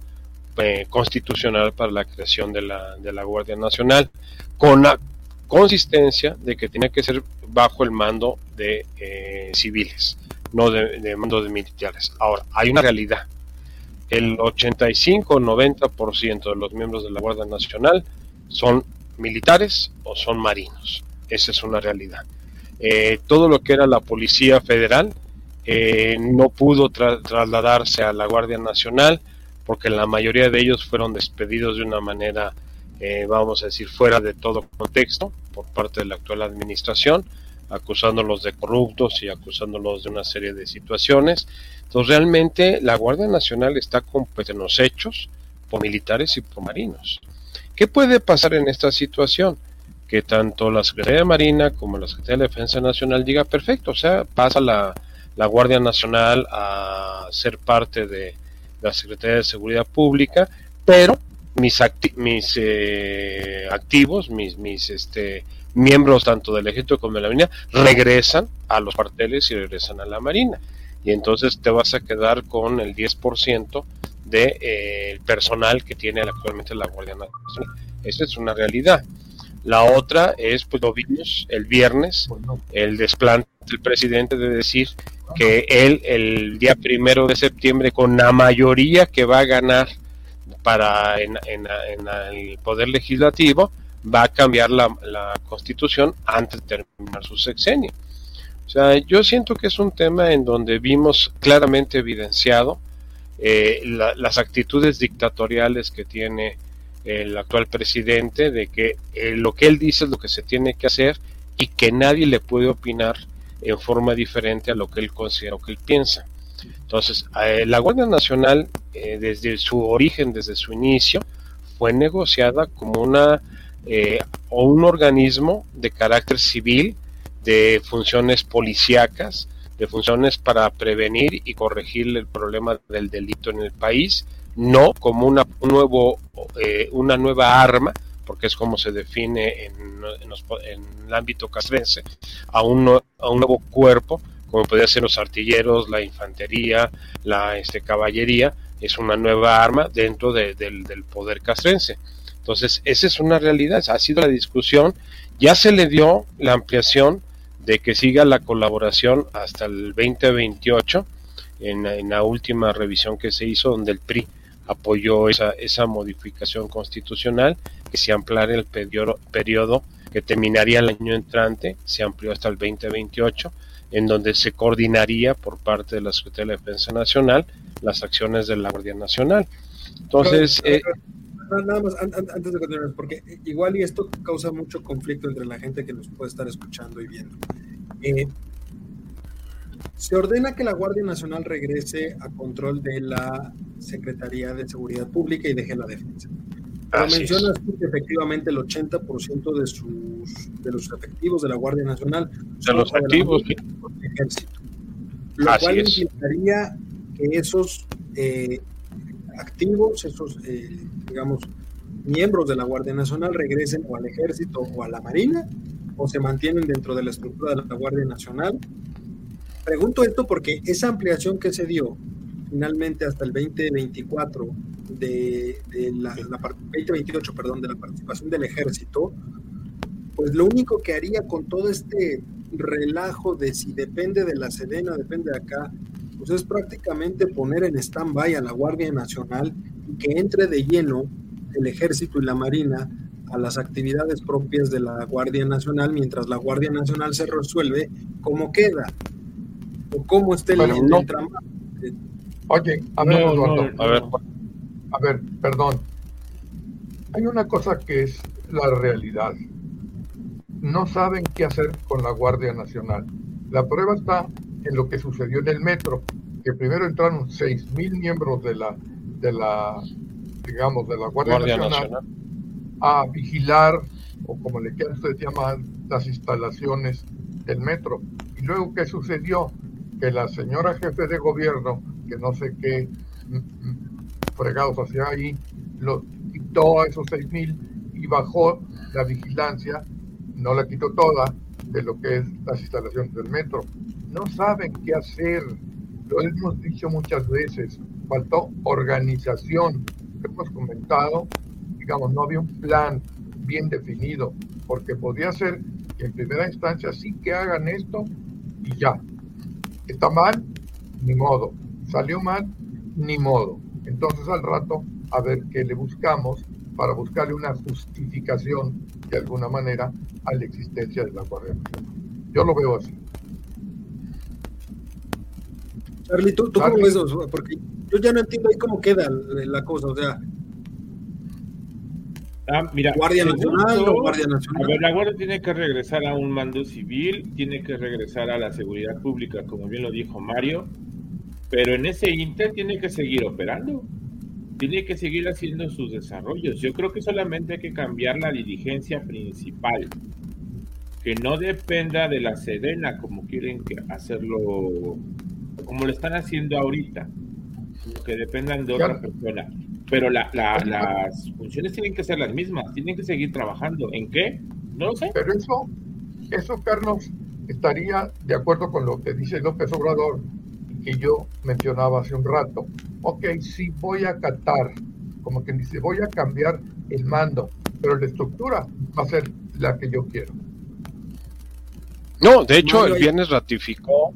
eh, constitucional para la creación de la, de la Guardia Nacional, con la consistencia de que tenía que ser bajo el mando de eh, civiles, no de, mando de militares. Ahora, hay una realidad. El 85-90% de los miembros de la Guardia Nacional son militares o son marinos. Esa es una realidad. Eh, todo lo que era la Policía Federal no pudo trasladarse a la Guardia Nacional porque la mayoría de ellos fueron despedidos de una manera, eh, vamos a decir, fuera de todo contexto por parte de la actual administración, acusándolos de corruptos y acusándolos de una serie de situaciones. Entonces, realmente la Guardia Nacional está compuesta en los hechos por militares y por marinos. ¿Qué puede pasar en esta situación? Que tanto la Secretaría de Marina como la Secretaría de Defensa Nacional diga, perfecto, o sea, pasa la, la Guardia Nacional a ser parte de, la Secretaría de Seguridad Pública, pero mis, mis eh, activos, mis, mis este, miembros tanto del ejército como de la marina regresan a los cuarteles y regresan a la marina. Y entonces te vas a quedar con el 10% del de, eh, personal que tiene actualmente la Guardia Nacional. Esa es una realidad. La otra es, pues lo vimos el viernes, el desplante del presidente de decir que él el día primero de septiembre, con la mayoría que va a ganar para en, el poder legislativo, va a cambiar la, constitución antes de terminar su sexenio. O sea, yo siento que es un tema en donde vimos claramente evidenciado eh, las actitudes dictatoriales que tiene el actual presidente, de que eh, lo que él dice es lo que se tiene que hacer y que nadie le puede opinar en forma diferente a lo que él considera o que él piensa. Entonces, eh, la Guardia Nacional, eh, desde su origen, desde su inicio, fue negociada como una o un organismo de carácter civil, de funciones policíacas, de funciones para prevenir y corregir el problema del delito en el país, no como una, un nuevo, eh, una nueva arma, porque es como se define en, el ámbito castrense, a un, nuevo cuerpo, como podría ser los artilleros, la infantería, la este, caballería, es una nueva arma dentro del, del poder castrense. Entonces, esa es una realidad, ha sido la discusión, ya se le dio la ampliación de que siga la colaboración hasta el 2028, en, en la última revisión que se hizo, donde el PRI apoyó esa, esa modificación constitucional, que se ampliara el periodo, periodo que terminaría el año entrante, se amplió hasta el 2028, en donde se coordinaría por parte de la Secretaría de Defensa Nacional las acciones de la Guardia Nacional. Entonces... Eh, nada más, antes de continuar, porque igual y esto causa mucho conflicto entre la gente que nos puede estar escuchando y viendo. Eh, se ordena que la Guardia Nacional regrese a control de la Secretaría de Seguridad Pública y deje la defensa. Pero mencionas que efectivamente el 80% de, sus, de los efectivos de la Guardia Nacional son los activos del ejército. Lo cual implicaría que esos eh, activos, esos, eh, digamos, miembros de la Guardia Nacional regresen o al ejército o a la Marina o se mantienen dentro de la estructura de la Guardia Nacional. Pregunto esto porque esa ampliación que se dio finalmente hasta el 2024 de, la, 2028, perdón, de la participación del ejército, pues lo único que haría con todo este relajo de si depende de la Sedena, depende de acá, pues es prácticamente poner en stand-by a la Guardia Nacional y que entre de lleno el ejército y la marina a las actividades propias de la Guardia Nacional mientras la Guardia Nacional se resuelve como queda o cómo esté el, Oye, a ver, a ver, a ver, perdón. Hay una cosa que es la realidad. No saben qué hacer con la Guardia Nacional. La prueba está en lo que sucedió en el metro, que primero entraron mil miembros de la, de la, digamos, de la Guardia, Nacional, a vigilar, o como le quieran ustedes llamar, las instalaciones del metro. Y luego, ¿qué sucedió? que la señora jefe de gobierno, que no sé qué mm, mm, fregados hacia ahí, lo quitó a esos seis mil y bajó la vigilancia, no la quitó toda, de lo que es las instalaciones del metro. No saben qué hacer, lo hemos dicho muchas veces, faltó organización. Hemos comentado, digamos, no había un plan bien definido, porque podía ser que en primera instancia sí que hagan esto y ya, Está mal, ni modo. Salió mal, ni modo. Entonces al rato a ver qué le buscamos para buscarle una justificación de alguna manera a la existencia de la Guardia. Yo lo veo así. Charlie, ¿tú, cómo ves eso? Porque yo ya no entiendo ahí cómo queda la cosa. O sea, Ah, mira, Guardia Nacional Guardia Nacional. A ver, la Guardia tiene que regresar a un mando civil, tiene que regresar a la seguridad pública, como bien lo dijo Mario, pero en ese inter tiene que seguir operando, tiene que seguir haciendo sus desarrollos. Yo creo que solamente hay que cambiar la dirigencia principal, que no dependa de la Sedena como quieren hacerlo, como lo están haciendo ahorita, que dependan de otra persona pero la, las funciones tienen que ser las mismas, tienen que seguir trabajando. ¿En qué? No lo sé. Pero eso, eso, Carlos, estaría de acuerdo con lo que dice López Obrador, que yo mencionaba hace un rato. Ok, sí voy a acatar, como quien dice, voy a cambiar el mando, pero la estructura va a ser la que yo quiero. No, de hecho, el viernes ratificó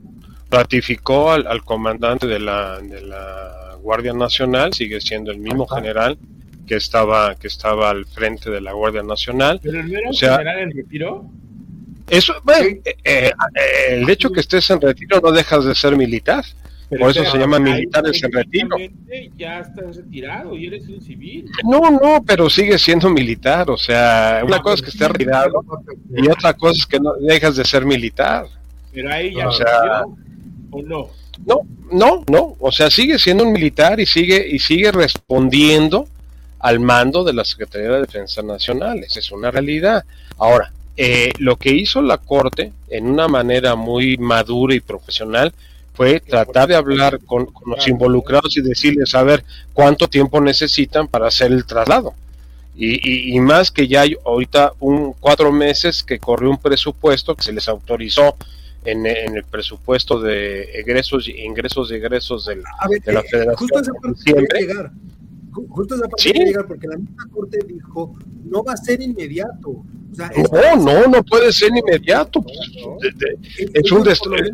ratificó al, comandante de la, de la Guardia Nacional, sigue siendo el mismo general que estaba que estaba al frente de la Guardia Nacional. ¿Pero el o sea, general en retiro? Eso, bueno, eh, eh, el hecho que estés en retiro no dejas de ser militar. Por eso se llama militares en retiro. Ya estás retirado y eres un civil. No, no, pero sigue siendo militar. O sea, una cosa es que estés retirado y otra cosa es que no dejas de ser militar. Pero ahí ya o sea, no. No, no. O sea, sigue siendo un militar y sigue y sigue respondiendo al mando de la Secretaría de Defensa Nacional. Esa es una realidad. Ahora, eh, lo que hizo la Corte en una manera muy madura y profesional fue tratar de hablar con, los involucrados y decirles a ver cuánto tiempo necesitan para hacer el traslado. Y, más que ya hay ahorita un cuatro meses que corrió un presupuesto que se les autorizó en, el presupuesto de egresos y ingresos y egresos de la eh, Federación. Justo esa parte llegar. Justo esa parte llegar porque la misma Corte dijo no va a ser inmediato. no, no, no puede ser inmediato. es, un desastre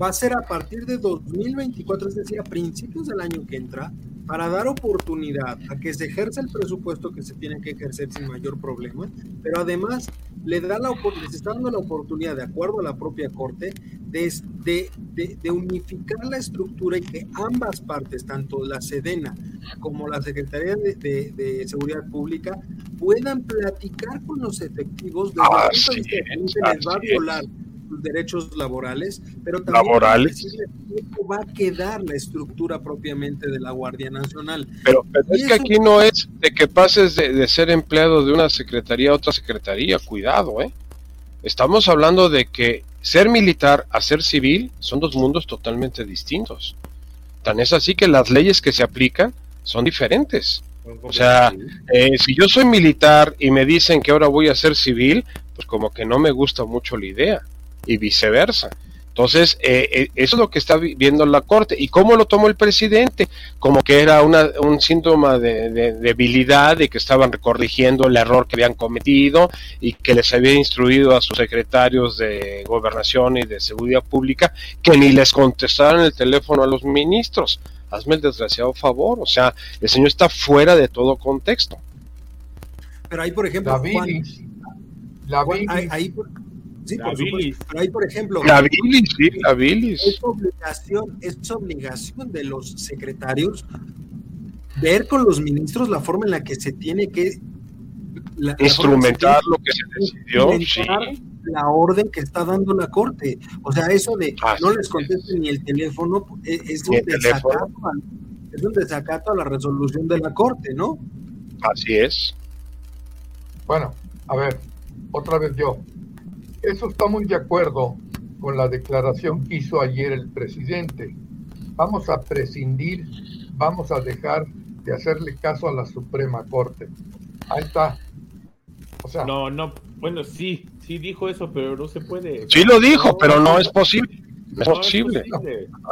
va a ser a partir de 2024, es decir, a principios del año que entra, para dar oportunidad a que se ejerza el presupuesto que se tiene que ejercer sin mayor problema, pero además le da la, les está dando la oportunidad, de acuerdo a la propia Corte, de, de, unificar la estructura y que ambas partes, tanto la Sedena como la Secretaría de, Seguridad Pública, puedan platicar con los efectivos de ah, que les va a violar sus derechos laborales, pero también laborales. cómo va a quedar la estructura propiamente de la Guardia Nacional. Pero, es que aquí no es de que pases de, ser empleado de una secretaría a otra secretaría, cuidado, ¿eh? Estamos hablando de que ser militar a ser civil son dos mundos totalmente distintos. Tan es así que las leyes que se aplican son diferentes. O sea, eh, si yo soy militar y me dicen que ahora voy a ser civil, pues como que no me gusta mucho la idea y viceversa. Entonces, eh, eh, eso es lo que está viendo la Corte. ¿Y cómo lo tomó el presidente? Como que era una, un síntoma de, debilidad y que estaban corrigiendo el error que habían cometido y que les había instruido a sus secretarios de gobernación y de seguridad pública que ni les contestaran el teléfono a los ministros. Hazme el desgraciado favor. O sea, el señor está fuera de todo contexto. Pero ahí, por ejemplo, la ahí, Sí, por supuesto. Pero ahí, por ejemplo, la bilis, sí, la bilis. Es obligación, es obligación de los secretarios ver con los ministros la forma en la que se tiene que instrumentar lo que se decidió, sí. la orden que está dando la corte. O sea, eso de no les contesten ni el teléfono e, es, un desacato a, es un desacato a la resolución de la corte, ¿no? Así es. Bueno, a ver, otra vez yo. Eso está muy de acuerdo con la declaración que hizo ayer el presidente. Vamos a prescindir, vamos a dejar de hacerle caso a la Suprema Corte. Ahí está. O sea, no, no, bueno, sí, sí dijo eso, pero no se puede. Sí lo dijo, pero no es posible. No es posible.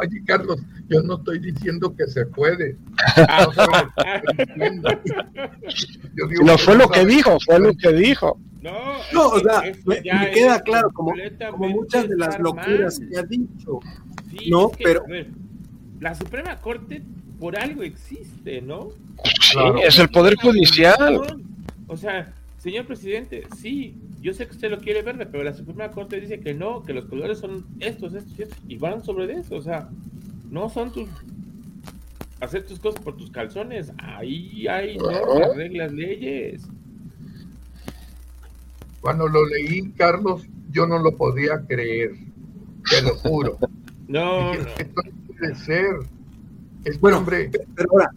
oye, Carlos, yo no estoy diciendo que se puede. No, no fue lo que dijo, fue lo que dijo. No, o sea, me, queda claro, como, como, muchas de las locuras que ha dicho. no, pero. la Suprema Corte por algo existe, ¿no? Sí, es el Poder Judicial. O sea, señor presidente, sí, yo sé que usted lo quiere verde, pero la Suprema Corte dice que no, que los colores son estos, estos y estos, y van sobre eso, o sea, no son tus hacer tus cosas por tus calzones, ahí hay normas, reglas, leyes. Cuando lo leí, Carlos, yo no lo podía creer, te lo juro. no, no. Esto puede ser. Es bueno, hombre. Pero ahora,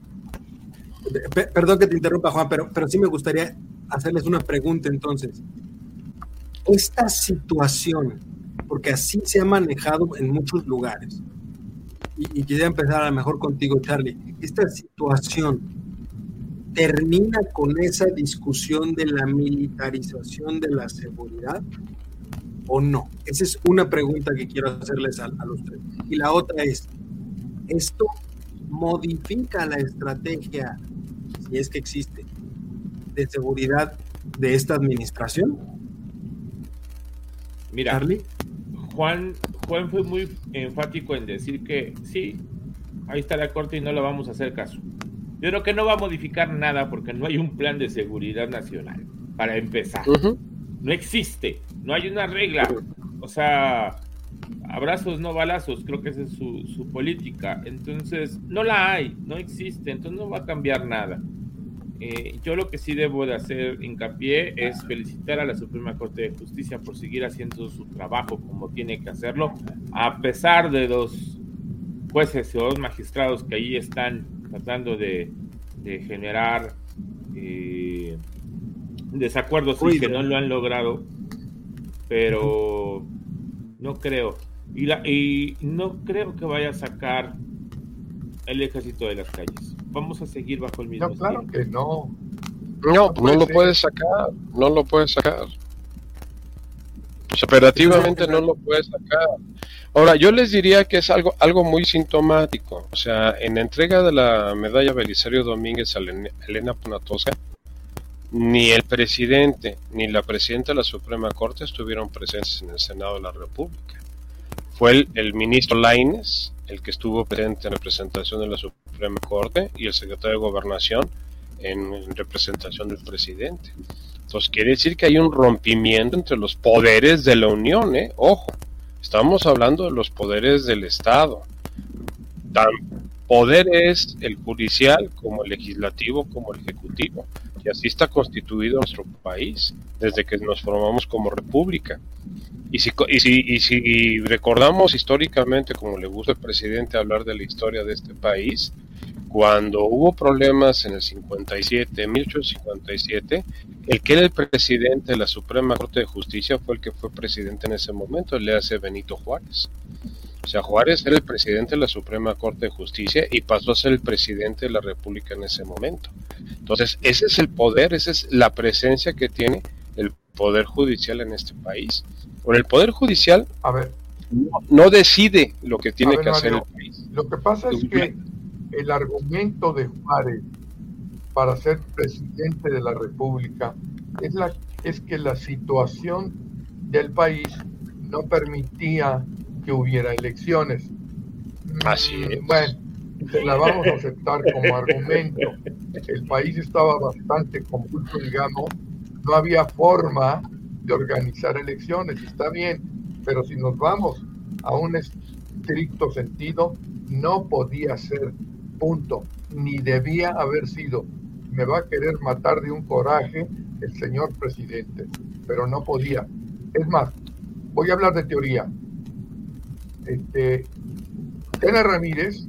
perdón que te interrumpa, Juan, pero, pero sí me gustaría hacerles una pregunta entonces. Esta situación, porque así se ha manejado en muchos lugares, y, y quisiera empezar a lo mejor contigo, Charlie, esta situación termina con esa discusión de la militarización de la seguridad o no? Esa es una pregunta que quiero hacerles a, los tres. Y la otra es, ¿esto modifica la estrategia, si es que existe, de seguridad de esta administración? Mira, Juan, Juan fue muy enfático en decir que sí, ahí está la corte y no le vamos a hacer caso. Yo creo que no va a modificar nada porque no hay un plan de seguridad nacional, para empezar. No existe, no hay una regla. O sea, abrazos, no balazos, creo que esa es su, su política. Entonces, no la hay, no existe, entonces no va a cambiar nada. Eh, yo lo que sí debo de hacer hincapié es felicitar a la Suprema Corte de Justicia por seguir haciendo su trabajo como tiene que hacerlo, a pesar de los jueces o los magistrados que ahí están tratando de, generar eh, desacuerdos y que no lo han logrado, pero no creo. Y, la, y no creo que vaya a sacar el ejército de las calles. Vamos a seguir bajo el mismo. No, claro que no. No, no, lo puedes sacar, no lo puedes sacar. Operativamente no lo puedes sacar. Ahora, yo les diría que es algo, algo muy sintomático. O sea, en la entrega de la medalla Belisario Domínguez a Elena Ponatosa, ni el presidente ni la presidenta de la Suprema Corte estuvieron presentes en el Senado de la República. Fue el, ministro Laines el que estuvo presente en representación de la Suprema Corte y el secretario de Gobernación en representación del presidente. Entonces quiere decir que hay un rompimiento entre los poderes de la Unión, ¿eh? Ojo, estamos hablando de los poderes del Estado. Tan poder es el judicial como el legislativo como el ejecutivo. Y así está constituido nuestro país desde que nos formamos como república. Y si, y y si recordamos históricamente, como le gusta al presidente hablar de la historia de este país, cuando hubo problemas en el 57, 1857, el que era el presidente de la Suprema Corte de Justicia fue el que fue presidente en ese momento, le hace Benito Juárez. O sea, Juárez era el presidente de la Suprema Corte de Justicia y pasó a ser el presidente de la República en ese momento. Entonces, ese es el poder, esa es la presencia que tiene el Poder Judicial en este país. Con el Poder Judicial a ver, no, decide lo que tiene que hacer el país. Lo que pasa es que el argumento de Juárez para ser presidente de la República es, la, es que la situación del país no permitía que hubiera elecciones. Así es. Bueno, se la vamos a aceptar como argumento. El país estaba bastante convulso, digamos, no había forma de organizar elecciones, está bien, pero si nos vamos a un estricto sentido, no podía ser punto, ni debía haber sido. Me va a querer matar de un coraje el señor presidente, pero no podía. Es más, voy a hablar de teoría. Este, Tena Ramírez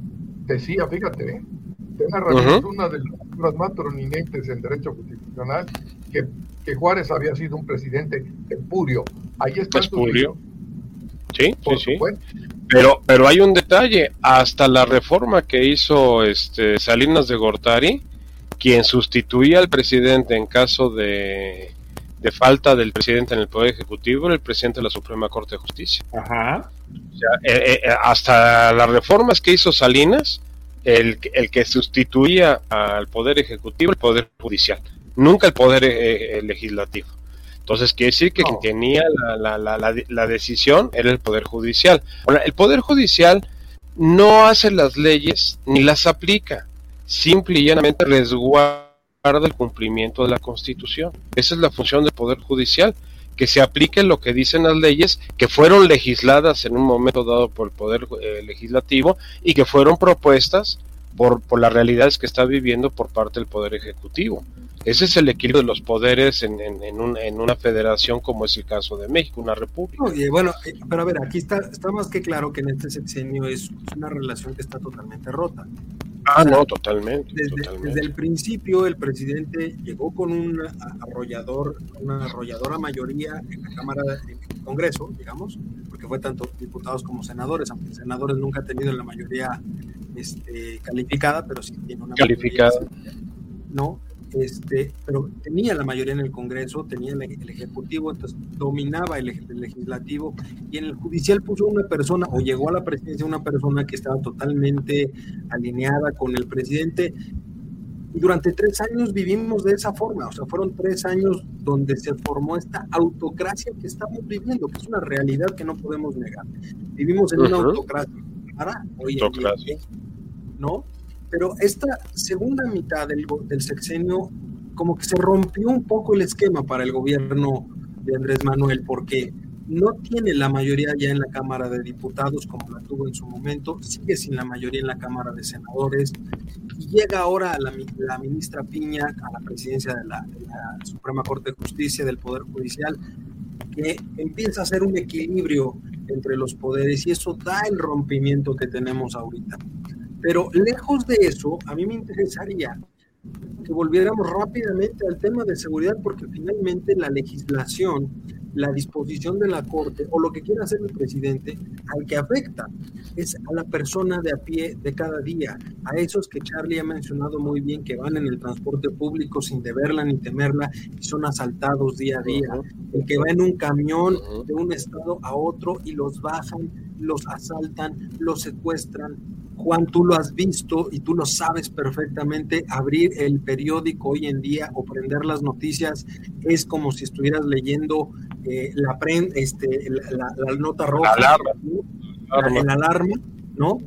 decía, fíjate, ¿eh? Tena Ramírez una de las más prominentes en derecho constitucional, que, que, Juárez había sido un presidente espurio. Ahí está. Espurio. Sí, sí, sí. Pero, pero hay un detalle, hasta la reforma que hizo este Salinas de Gortari, quien sustituía al presidente en caso de, falta del presidente en el Poder Ejecutivo, era el presidente de la Suprema Corte de Justicia. Ajá. Eh, eh, eh, hasta las reformas que hizo Salinas, el, el, que sustituía al Poder Ejecutivo, el Poder Judicial, nunca el Poder Legislativo. Entonces, quiere decir que quien tenía la, la, la, la, decisión era el Poder Judicial. Ahora, el Poder Judicial no hace las leyes ni las aplica, simple y llanamente resguarda el cumplimiento de la Constitución. Esa es la función del Poder Judicial, que se aplique lo que dicen las leyes que fueron legisladas en un momento dado por el Poder eh, Legislativo y que fueron propuestas por, por las realidades que está viviendo por parte del Poder Ejecutivo. Ese es el equilibrio de los poderes en, en, una federación como es el caso de México, una república. bueno, eh, pero a ver, aquí está, está más que claro que en este sexenio es una relación que está totalmente rota. Ah, no, totalmente desde, el principio el presidente llegó con un arrollador, una arrolladora mayoría en la Cámara, en el Congreso, digamos, porque fue tanto diputados como senadores, aunque senadores nunca ha tenido la mayoría este, calificada, pero sí tiene una calificada. ¿no? Este, pero tenía la mayoría en el Congreso, tenía el, Ejecutivo, entonces dominaba el, Legislativo y en el Judicial puso una persona o llegó a la presidencia una persona que estaba totalmente alineada con el presidente. Y durante tres años vivimos de esa forma, o sea, fueron tres años donde se formó esta autocracia que estamos viviendo, que es una realidad que no podemos negar. Vivimos en una autocracia. Ahora, hoy ¿no? Pero esta segunda mitad del, sexenio, como que se rompió un poco el esquema para el gobierno de Andrés Manuel, porque no tiene la mayoría ya en la Cámara de Diputados como la tuvo en su momento, sigue sin la mayoría en la Cámara de Senadores y llega ahora la, la ministra Piña a la presidencia de la, de la, Suprema Corte de Justicia del Poder Judicial, que empieza a hacer un equilibrio entre los poderes y eso da el rompimiento que tenemos ahorita. Pero lejos de eso, a mí me interesaría que volviéramos rápidamente al tema de seguridad, porque finalmente la legislación, la disposición de la Corte o lo que quiera hacer el presidente, al que afecta es a la persona de a pie de cada día, a esos que Charlie ha mencionado muy bien, que van en el transporte público sin deberla ni temerla y son asaltados día a día, el que va en un camión de un estado a otro y los bajan, los asaltan, los secuestran, Juan, tú lo has visto y tú lo sabes perfectamente, abrir el periódico hoy en día o prender las noticias es como si estuvieras leyendo eh, la, este, la, nota roja, la alarma, ¿no? alarma, ¿no?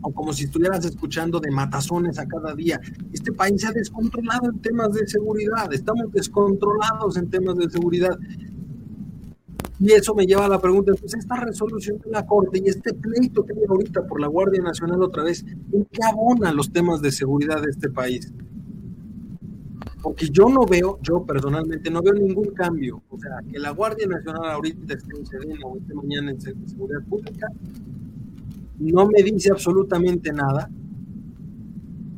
O como si estuvieras escuchando de matazones a cada día. Este país se ha descontrolado en temas de seguridad, estamos descontrolados en temas de seguridad. Y eso me lleva a la pregunta, pues esta resolución de la Corte y este pleito que hay ahorita por la Guardia Nacional otra vez, ¿en qué abona los temas de seguridad de este país? Porque yo no veo, yo personalmente no veo ningún cambio. O sea, que la Guardia Nacional ahorita esté en Sedena o esté mañana en Seguridad Pública, no me dice absolutamente nada.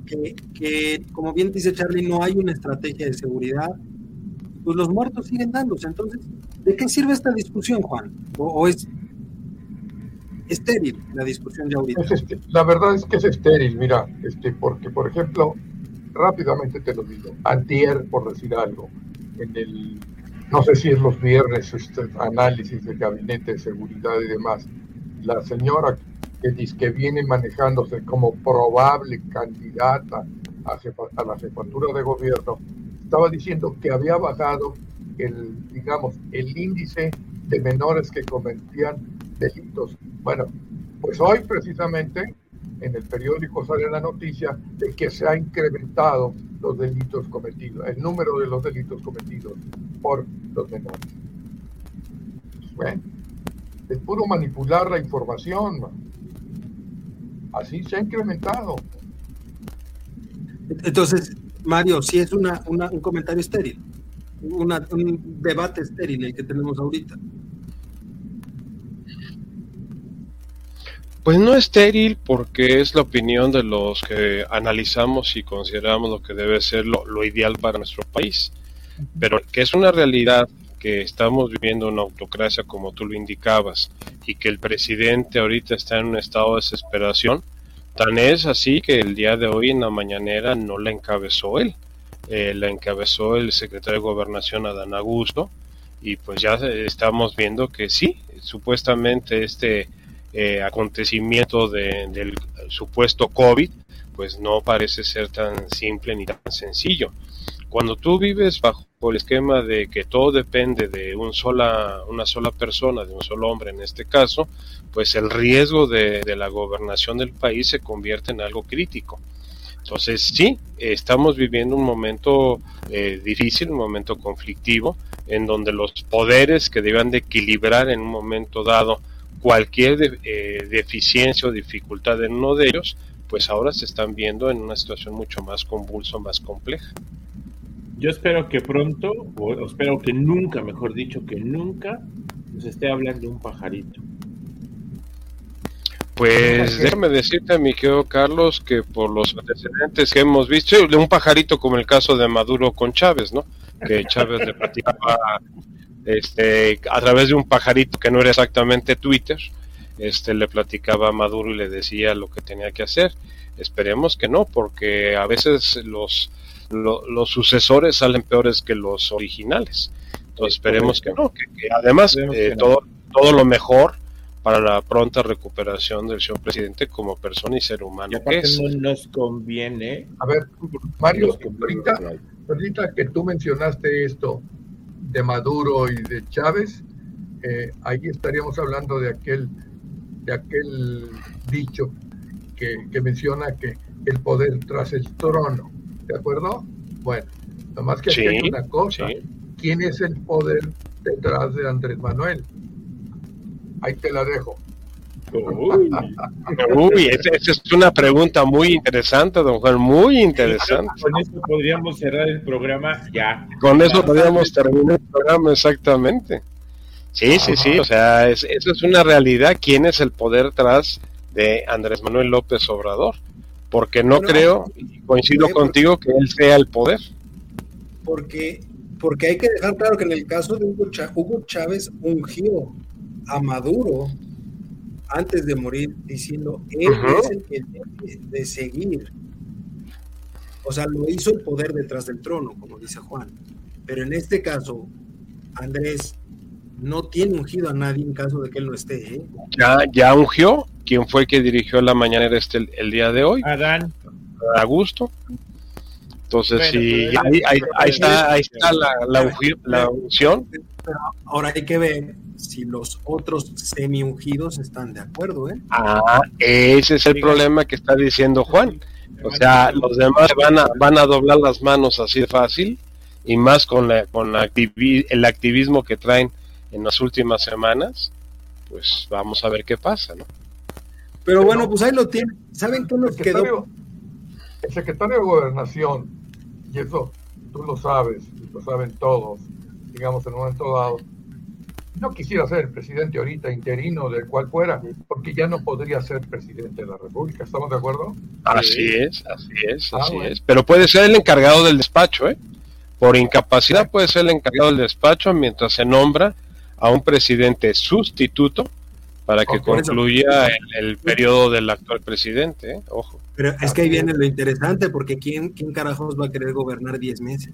Que, que, como bien dice Charlie, no hay una estrategia de seguridad. Pues los muertos siguen dándose. Entonces, ¿De qué sirve esta discusión, Juan? ¿O, es estéril la discusión de ahorita? Este, la verdad es que es estéril, mira, este, porque, por ejemplo, rápidamente te lo digo, antier, por decir algo, en el, no sé si es los viernes, este análisis del gabinete de seguridad y demás, la señora que dice que viene manejándose como probable candidata a, a la jefatura de gobierno, estaba diciendo que había bajado el, digamos, el índice de menores que cometían delitos. Bueno, pues hoy precisamente en el periódico sale la noticia de que se ha incrementado los delitos cometidos, el número de los delitos cometidos por los menores. Bueno, es puro manipular la información. Así se ha incrementado. Entonces, Mario, si es una, un comentario estéril un debate estéril el que tenemos ahorita. Pues no estéril porque es la opinión de los que analizamos y consideramos lo que debe ser lo, lo ideal para nuestro país, pero que es una realidad que estamos viviendo una autocracia como tú lo indicabas y que el presidente ahorita está en un estado de desesperación, tan es así que el día de hoy en la mañanera no la encabezó él, eh, la encabezó el secretario de Gobernación Adán Augusto y pues ya estamos viendo que sí, supuestamente este eh, acontecimiento del supuesto COVID pues no parece ser tan simple ni tan sencillo. Cuando tú vives bajo el esquema de que todo depende de un sola, una sola persona, de un solo hombre en este caso, pues el riesgo de la gobernación del país se convierte en algo crítico. Entonces, sí, estamos viviendo un momento eh, difícil, un momento conflictivo, en donde los poderes que deben de equilibrar en un momento dado cualquier eh, deficiencia o dificultad en uno de ellos, pues ahora se están viendo en una situación mucho más convulsa, más compleja. Yo espero que pronto, o espero que nunca, mejor dicho, que nunca nos esté hablando un pajarito. Pues déjame decirte, mi querido Carlos, que por los antecedentes que hemos visto, de un pajarito como el caso de Maduro con Chávez, ¿no? Que Chávez le platicaba este, a través de un pajarito que no era exactamente Twitter, este, le platicaba a Maduro y le decía lo que tenía que hacer. Esperemos que no, porque a veces los los sucesores salen peores que los originales. Entonces esperemos que no, que, además eh, todo, todo lo mejor para la pronta recuperación del señor presidente como persona y ser humano. que es. no nos conviene. A ver, Mario, ahorita, que tú mencionaste esto de Maduro y de Chávez, eh, ahí estaríamos hablando de aquel, de aquel dicho que, que menciona que el poder tras el trono, ¿de acuerdo? Bueno, nomás que aquí hay una cosa, ¿quién es el poder detrás de Andrés Manuel? Ahí te la dejo. Uy, esa, es una pregunta muy interesante, don Juan, muy interesante. Con eso podríamos cerrar el programa ya. Con eso podríamos terminar el programa, exactamente. Sí, sí, sí, o sea, eso es una realidad. ¿Quién es el poder tras de Andrés Manuel López Obrador? Porque no creo, coincido contigo, que él sea el poder. Porque, porque hay que dejar claro que en el caso de Hugo, Hugo Chávez ungió a Maduro antes de morir diciendo, él es el que debe de seguir. O sea, lo hizo el poder detrás del trono, como dice Juan. Pero en este caso, Andrés no tiene ungido a nadie en caso de que él no esté. ¿eh? Ya, ya ungió. ¿Quién fue el que dirigió la mañanera este el, día de hoy? Adán. A gusto. Entonces, sí, ahí, ahí, está, ahí está la, la, la unción. Ahora hay que ver si los otros semi ungidos están de acuerdo, ¿eh? Ah, ese es el problema que está diciendo Juan. O sea, los demás van a, van a doblar las manos así de fácil y más con, la, con el activismo que traen en las últimas semanas, pues vamos a ver qué pasa, ¿no? Pero bueno, pues ahí lo tienen. ¿Saben qué nos quedó? El secretario de Gobernación, y eso tú lo sabes, lo saben todos, digamos en un momento dado, no quisiera ser el presidente ahorita interino del cual fuera, porque ya no podría ser presidente de la República. ¿Estamos de acuerdo? Así es, así es, ah, así es. Pero puede ser el encargado del despacho, ¿eh? Por incapacidad puede ser el encargado del despacho mientras se nombra a un presidente sustituto para que concluya el, periodo del actual presidente, ¿eh? ojo. Pero es que ahí viene lo interesante, porque ¿quién, quién carajos va a querer gobernar 10 meses?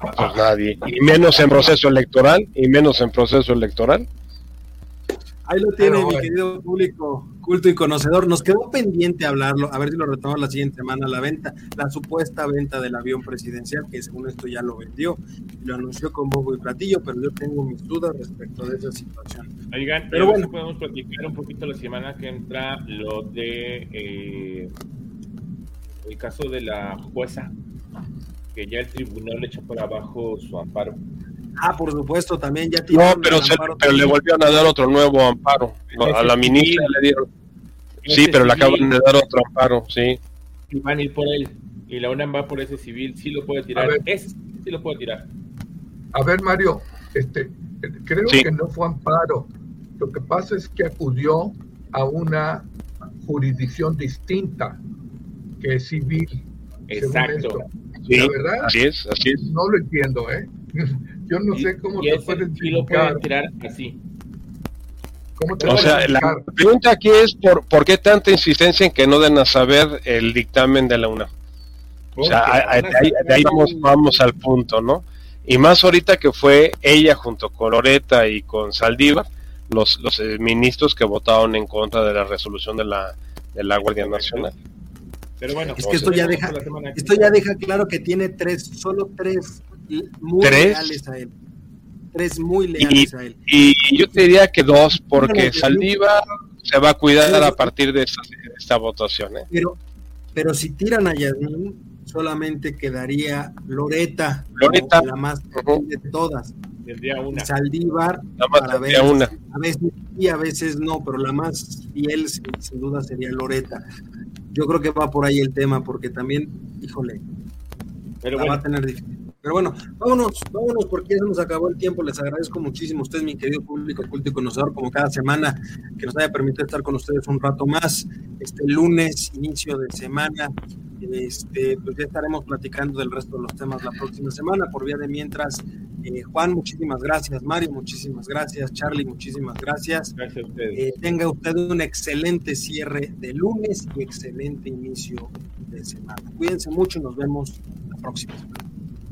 Pues nadie. Y menos en proceso electoral, y menos en proceso electoral. Ahí lo tiene, mi querido público culto y conocedor. Nos quedó pendiente hablarlo, a ver si lo retomamos la siguiente semana, la venta, la supuesta venta del avión presidencial, que según esto ya lo vendió, lo anunció con bobo y platillo, pero yo tengo mis dudas respecto de esa situación. Oigan, pero bueno, podemos platicar un poquito la semana que entra lo de eh, el caso de la jueza que ya el tribunal le echó por abajo su amparo. Ah, por supuesto, también ya tiene. No, pero, pero le volvieron a dar otro nuevo amparo. A la ministra le dieron. Sí, pero le acaban de dar otro amparo, sí. Y van a ir por él. Y la UNAM va por ese civil, sí lo puede tirar. Ese sí lo puede tirar. A ver, Mario, este, creo que no fue amparo. Lo que pasa es que acudió a una jurisdicción distinta que es civil. Exacto. Sí, la verdad, así es, así es. No lo entiendo, ¿eh? Yo no sé cómo te pueden lo pueden tirar así. ¿Cómo te o sea, la pregunta aquí es por, por qué tanta insistencia en que no den a saber el dictamen de la UNAM. O sea, de ahí, vamos, vamos al punto, ¿no? Y más ahorita que fue ella junto con Loreta y con Saldívar, los, los eh, ministros que votaron en contra de la resolución de la, de la Guardia Nacional. Pero bueno, es que esto ya deja, esto ya deja claro que tiene tres, solo tres muy leales a él. Tres muy leales a él. Y yo te diría que dos, porque Saldívar se va a cuidar a partir de esta, votación. ¿eh? Pero, pero si tiran a Yasmin, solamente quedaría Loreta, Loreta. la más de todas. una. Saldívar, a veces, una. a veces y a veces no, pero la más fiel sin duda sería Loreta. Yo creo que va por ahí el tema, porque también, híjole, pero va a tener difícil. Pero bueno, vámonos, vámonos porque ya se nos acabó el tiempo. Les agradezco muchísimo a ustedes, mi querido público culto y conocedor, como cada semana, que nos haya permitido estar con ustedes un rato más. Este lunes, inicio de semana, este, pues ya estaremos platicando del resto de los temas la próxima semana. Por vía de mientras, eh, Juan, muchísimas gracias. Mario, muchísimas gracias. Charlie, muchísimas gracias. Gracias a ustedes. Eh, tenga usted un excelente cierre de lunes y excelente inicio de semana. Cuídense mucho y nos vemos próxima.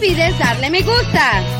Olvides darle me gusta.